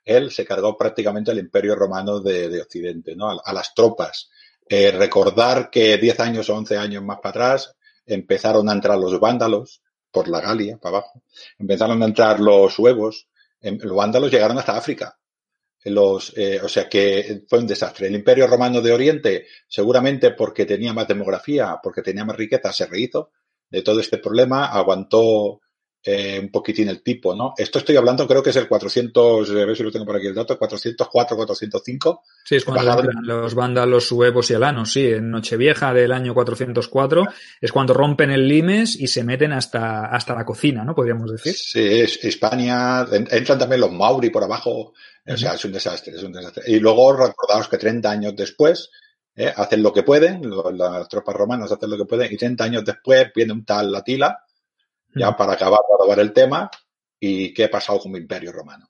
él se cargó prácticamente al imperio romano de, de Occidente, ¿no? A, las tropas. Eh, recordar que 10 años o 11 años más para atrás empezaron a entrar los vándalos por la Galia, para abajo, empezaron a entrar los huevos, em, los vándalos llegaron hasta África. Los, eh, o sea que fue un desastre. El Imperio Romano de Oriente, seguramente porque tenía más demografía, porque tenía más riqueza, se rehizo de todo este problema, aguantó eh, un poquitín el tipo, ¿no? Esto estoy hablando, creo que es el 400, a ver si lo tengo por aquí el dato, 404, 405. Sí, es cuando Bajaron- los vándalos, suevos y alanos, sí, en Nochevieja del año 404 es cuando rompen el limes y se meten hasta, hasta la cocina, ¿no? Podríamos decir. Sí, es España, en- entran también los Mauri por abajo, o sea, es un desastre, es un desastre. Y luego recordaos que 30 años después eh, hacen lo que pueden, las tropas romanas hacen lo que pueden, y 30 años después viene un tal Latila, ya para acabar de acabar el tema, y qué ha pasado con el Imperio Romano.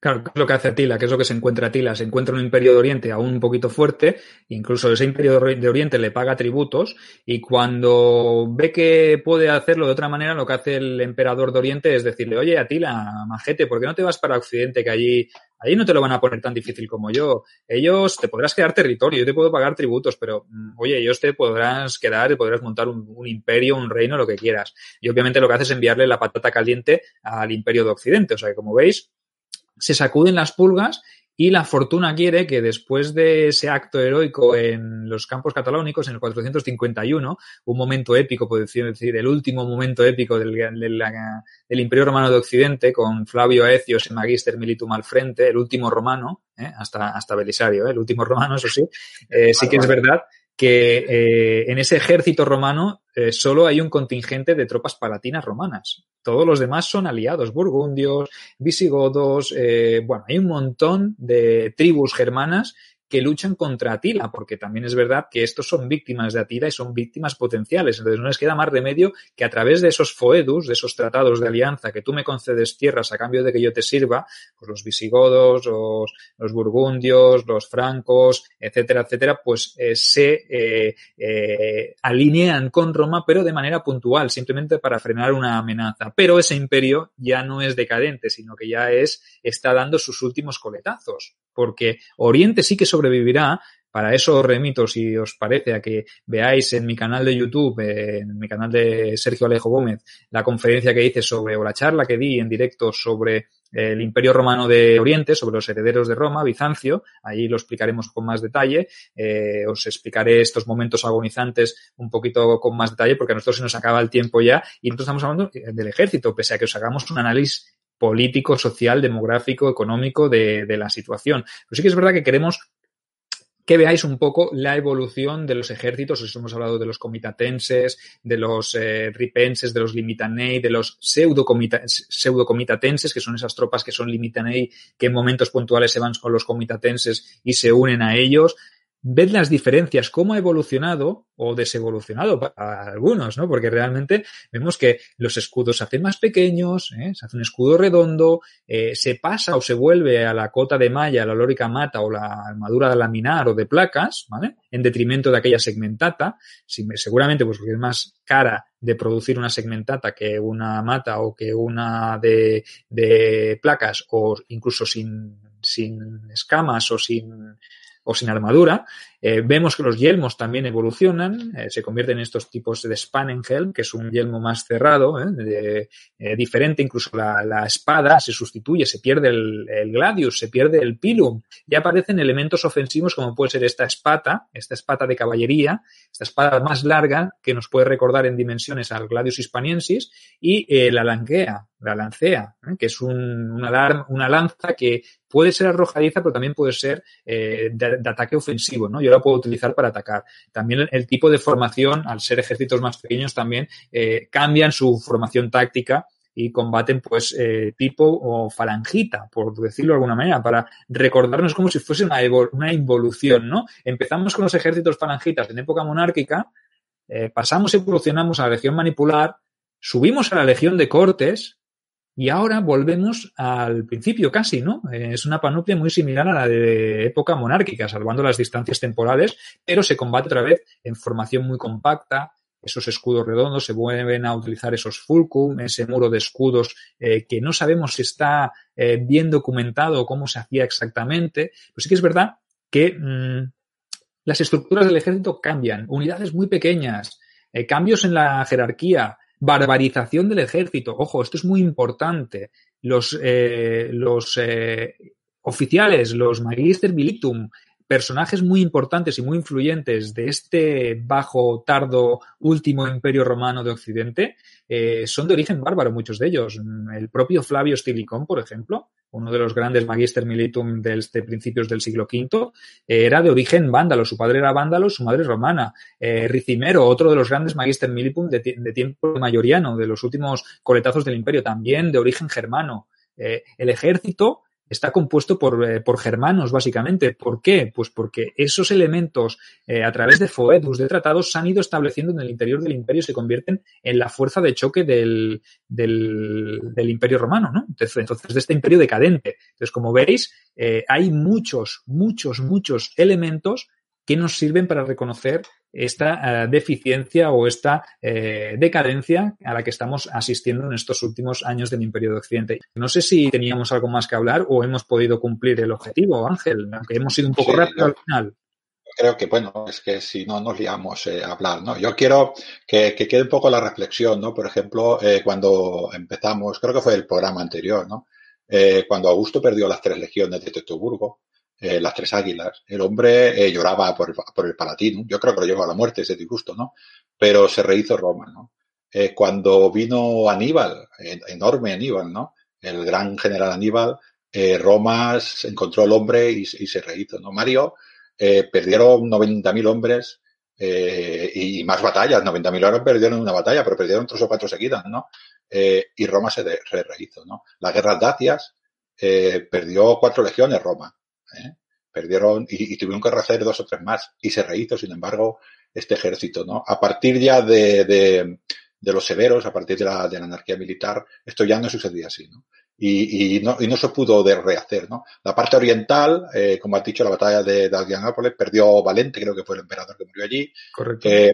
Claro, ¿qué es lo que hace Atila? ¿Qué es lo que se encuentra Atila? Se encuentra un imperio de Oriente aún un poquito fuerte, incluso ese imperio de Ori- de Oriente le paga tributos y cuando ve que puede hacerlo de otra manera, lo que hace el emperador de Oriente es decirle, oye Atila, majete, ¿por qué no te vas para Occidente? Que allí, allí no te lo van a poner tan difícil como yo. Ellos te podrás quedar territorio, yo te puedo pagar tributos, pero mm, oye, ellos te podrás quedar, te podrás montar un, un imperio, un reino, lo que quieras. Y obviamente lo que hace es enviarle la patata caliente al imperio de Occidente. O sea que como veis, se sacuden las pulgas y la fortuna quiere que después de ese acto heroico en los campos catalónicos, en el 451, un momento épico, por decir, decir el último momento épico del, del, del Imperio Romano de Occidente, con Flavio Aecios y Magister Militum al frente, el último romano, ¿eh? hasta, hasta Belisario, ¿eh? el último romano, eso sí, eh, sí que es verdad que eh, en ese ejército romano eh, solo hay un contingente de tropas palatinas romanas. Todos los demás son aliados, burgundios, visigodos, eh, bueno, hay un montón de tribus germanas que luchan contra Atila, porque también es verdad que estos son víctimas de Atila y son víctimas potenciales. Entonces no les queda más remedio que a través de esos foedus, de esos tratados de alianza, que tú me concedes tierras a cambio de que yo te sirva, pues los visigodos, los, los burgundios, los francos, etcétera, etcétera, pues eh, se eh, eh, alinean con Roma, pero de manera puntual, simplemente para frenar una amenaza. Pero ese imperio ya no es decadente, sino que ya es, está dando sus últimos coletazos porque Oriente sí que sobrevivirá. Para eso os remito, si os parece, a que veáis en mi canal de YouTube, en mi canal de Sergio Alejo Gómez, la conferencia que hice sobre, o la charla que di en directo sobre el Imperio Romano de Oriente, sobre los herederos de Roma, Bizancio, ahí lo explicaremos con más detalle, eh, os explicaré estos momentos agonizantes un poquito con más detalle, porque a nosotros se nos acaba el tiempo ya, y nosotros estamos hablando del ejército, pese a que os hagamos un análisis político, social, demográfico, económico de, de la situación. Pero sí que es verdad que queremos que veáis un poco la evolución de los ejércitos. Os hemos hablado de los comitatenses, de los eh, ripenses, de los limitanei, de los pseudo-comitatenses, que son esas tropas que son limitanei, que en momentos puntuales se van con los comitatenses y se unen a ellos ved las diferencias, cómo ha evolucionado o desevolucionado para algunos, ¿no? Porque realmente vemos que los escudos se hacen más pequeños, ¿eh? se hace un escudo redondo, eh, se pasa o se vuelve a la cota de malla, la lórica mata o la armadura de laminar o de placas, ¿vale? En detrimento de aquella segmentata, seguramente pues porque es más cara de producir una segmentata que una mata o que una de, de placas o incluso sin, sin escamas o sin o sin armadura. Eh, vemos que los yelmos también evolucionan, eh, se convierten en estos tipos de Spannenhelm, que es un yelmo más cerrado, ¿eh? diferente, incluso la, espada se sustituye, se pierde el, gladius, se pierde el pilum, y aparecen elementos ofensivos como puede ser esta espata, esta espata de caballería, esta espada más larga que nos puede recordar en dimensiones al gladius hispaniensis, y la lanquea, la lancea, que es una, una, lanza que puede ser arrojadiza, pero también puede ser de, de, ataque ofensivo, ¿no? Yo la puedo utilizar para atacar. También el, tipo de formación, al ser ejércitos más pequeños, también eh, cambian su formación táctica y combaten pues eh, tipo o falangita, por decirlo de alguna manera, para recordarnos como si fuese una, involución, ¿no? Empezamos con los ejércitos falangitas en época monárquica, eh, pasamos y evolucionamos a la legión manipular, subimos a la legión de cortes, y ahora volvemos al principio casi, ¿no? Es una panoplia muy similar a la de época monárquica, salvando las distancias temporales, pero se combate otra vez en formación muy compacta, esos escudos redondos, se vuelven a utilizar esos fulcum, ese muro de escudos eh, que no sabemos si está eh, bien documentado o cómo se hacía exactamente. Pero sí que es verdad que mm, las estructuras del ejército cambian, unidades muy pequeñas, eh, cambios en la jerarquía, Barbarización del ejército. Ojo, esto es muy importante. Los, eh, los eh, oficiales, los magister militum, personajes muy importantes y muy influyentes de este bajo, tardo, último imperio romano de Occidente, eh, son de origen bárbaro, muchos de ellos. El propio Flavio Stilicón, por ejemplo, uno de los grandes magister militum de este principios del siglo V, eh, era de origen vándalo. Su padre era vándalo, su madre romana. Eh, Ricimero, otro de los grandes magister militum de, de tiempo mayoriano, de los últimos coletazos del imperio, también de origen germano. el ejército está compuesto por, eh, por, germanos, básicamente. ¿Por qué? Pues porque esos elementos, eh, a través de foedus, de tratados, se han ido estableciendo en el interior del imperio y se convierten en la fuerza de choque del, del, imperio romano, ¿no? Entonces, entonces, de este imperio decadente. Entonces, como veis, eh, hay muchos, muchos, muchos elementos que nos sirven para reconocer esta eh, deficiencia o esta eh, decadencia a la que estamos asistiendo en estos últimos años del Imperio de Occidente. No sé si teníamos algo más que hablar o hemos podido cumplir el objetivo, Ángel, aunque hemos sido un poco rápido al final creo que, bueno, es que si no nos liamos eh, a hablar, ¿no? Yo quiero que, quede un poco la reflexión, ¿no? Por ejemplo, cuando empezamos, creo que fue el programa anterior, ¿no? cuando Augusto perdió las tres legiones de Teutoburgo, eh, las tres águilas. El hombre eh, lloraba por, por el Palatino. Yo creo que lo llevó a la muerte ese disgusto, ¿no? Pero se rehizo Roma, ¿no? Eh, cuando vino Aníbal, enorme Aníbal, ¿no? El gran general Aníbal, Roma encontró el hombre y, se rehizo, ¿no? Mario, perdieron 90.000 hombres y más batallas, 90.000 horas perdieron una batalla, pero perdieron tres o cuatro seguidas, ¿no? Y Roma se, rehizo, ¿no? Las guerras dacias perdió cuatro legiones Roma, ¿eh? perdieron y, tuvieron que rehacer dos o tres más y se rehizo, sin embargo, este ejército, ¿no? A partir ya de, de, de los severos, a partir de la, de la anarquía militar, esto ya no sucedía así, ¿no? Y, y, no, y no se pudo de rehacer, ¿no? La parte oriental, eh, como has dicho, la batalla de, de Adrianápolis, perdió Valente, creo que fue el emperador que murió allí. Correcto. Eh,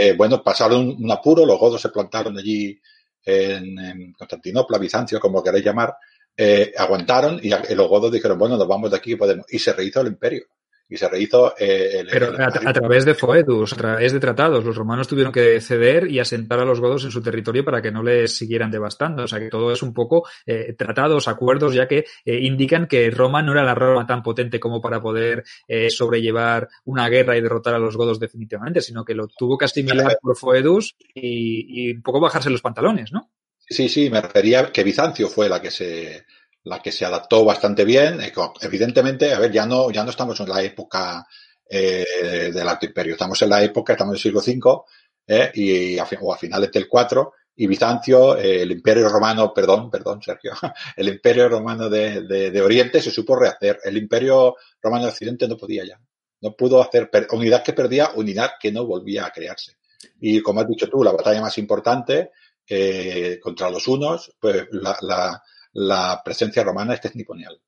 eh, bueno, pasaron un, apuro, los godos se plantaron allí en, en Constantinopla, Bizancio, como queréis llamar, eh, aguantaron y, y, los godos dijeron, bueno, nos vamos de aquí y podemos. Y se rehizo el imperio y se rehizo eh, el, Pero el, a, a, través de foedus, a través de tratados. Los romanos tuvieron que ceder y asentar a los godos en su territorio para que no les siguieran devastando. O sea que todo es un poco eh, tratados, acuerdos, ya que eh, indican que Roma no era la Roma tan potente como para poder eh, sobrellevar una guerra y derrotar a los godos definitivamente, sino que lo tuvo que asimilar por foedus y, y un poco bajarse los pantalones, ¿no? Sí, sí, me refería que Bizancio fue la que se la que se adaptó bastante bien. Evidentemente, a ver, ya no, ya no estamos en la época eh, del Alto Imperio, estamos en la época, estamos en el siglo V, eh, y a, o a finales del IV, y Bizancio, eh, el Imperio Romano, perdón, perdón, Sergio, el Imperio Romano de, de, de, Oriente se supo rehacer. El Imperio Romano de Occidente no podía ya. No pudo hacer unidad que perdía, unidad que no volvía a crearse. Y como has dicho tú, la batalla más importante eh, contra los unos, pues la, la, la presencia romana es testimonial.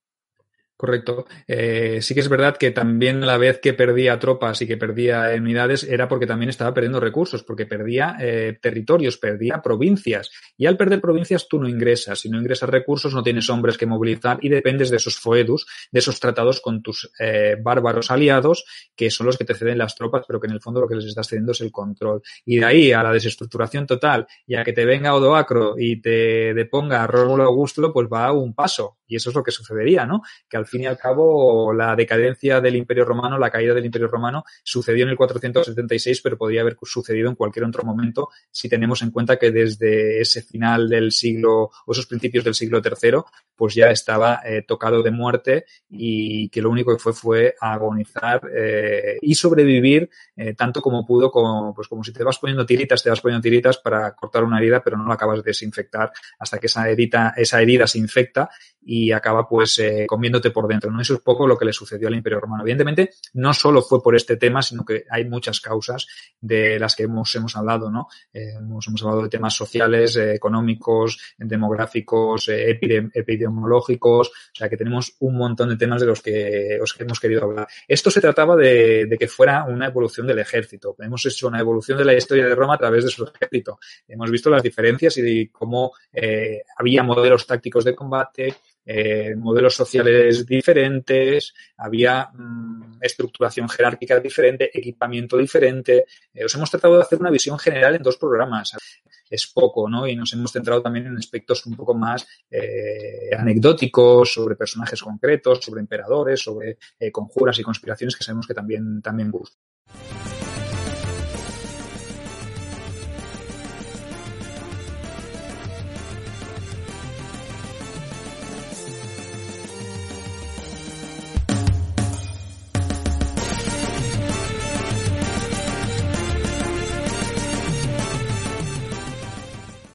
Correcto. Eh, sí que es verdad que también la vez que perdía tropas y que perdía unidades era porque también estaba perdiendo recursos, porque perdía eh, territorios, perdía provincias. Y al perder provincias tú no ingresas. Si no ingresas recursos no tienes hombres que movilizar y dependes de esos foedus, de esos tratados con tus eh, bárbaros aliados, que son los que te ceden las tropas, pero que en el fondo lo que les estás cediendo es el control. Y de ahí a la desestructuración total y a que te venga Odoacro y te deponga a Rómulo Augusto, pues va un paso. Y eso es lo que sucedería, ¿no? Que al fin y al cabo la decadencia del Imperio Romano, la caída del Imperio Romano, sucedió en el 476, pero podría haber sucedido en cualquier otro momento si tenemos en cuenta que desde ese final del siglo o esos principios del siglo III, pues ya estaba eh, tocado de muerte y que lo único que fue fue agonizar eh, y sobrevivir eh, tanto como pudo, como, pues como si te vas poniendo tiritas, te vas poniendo tiritas para cortar una herida, pero no la acabas de desinfectar hasta que esa herida, esa herida se infecta y acaba pues eh, comiéndote por dentro. ¿no? Eso es poco lo que le sucedió al Imperio Romano. Evidentemente, no solo fue por este tema, sino que hay muchas causas de las que hemos, hemos hablado, ¿no? Eh, hemos, hemos, hablado de temas sociales, eh, económicos, demográficos, epidem epidemiológicos, o sea que tenemos un montón de temas de los que os hemos querido hablar. Esto se trataba de, de que fuera una evolución del ejército. Hemos hecho una evolución de la historia de Roma a través de su ejército. Hemos visto las diferencias y cómo había modelos tácticos de combate, eh, modelos sociales diferentes, había mmm, estructuración jerárquica diferente, equipamiento diferente. Eh, os hemos tratado de hacer una visión general en dos programas. Es poco, ¿no? Y nos hemos centrado también en aspectos un poco más eh, anecdóticos, sobre personajes concretos, sobre emperadores, sobre eh, conjuras y conspiraciones que sabemos que también, también gustan.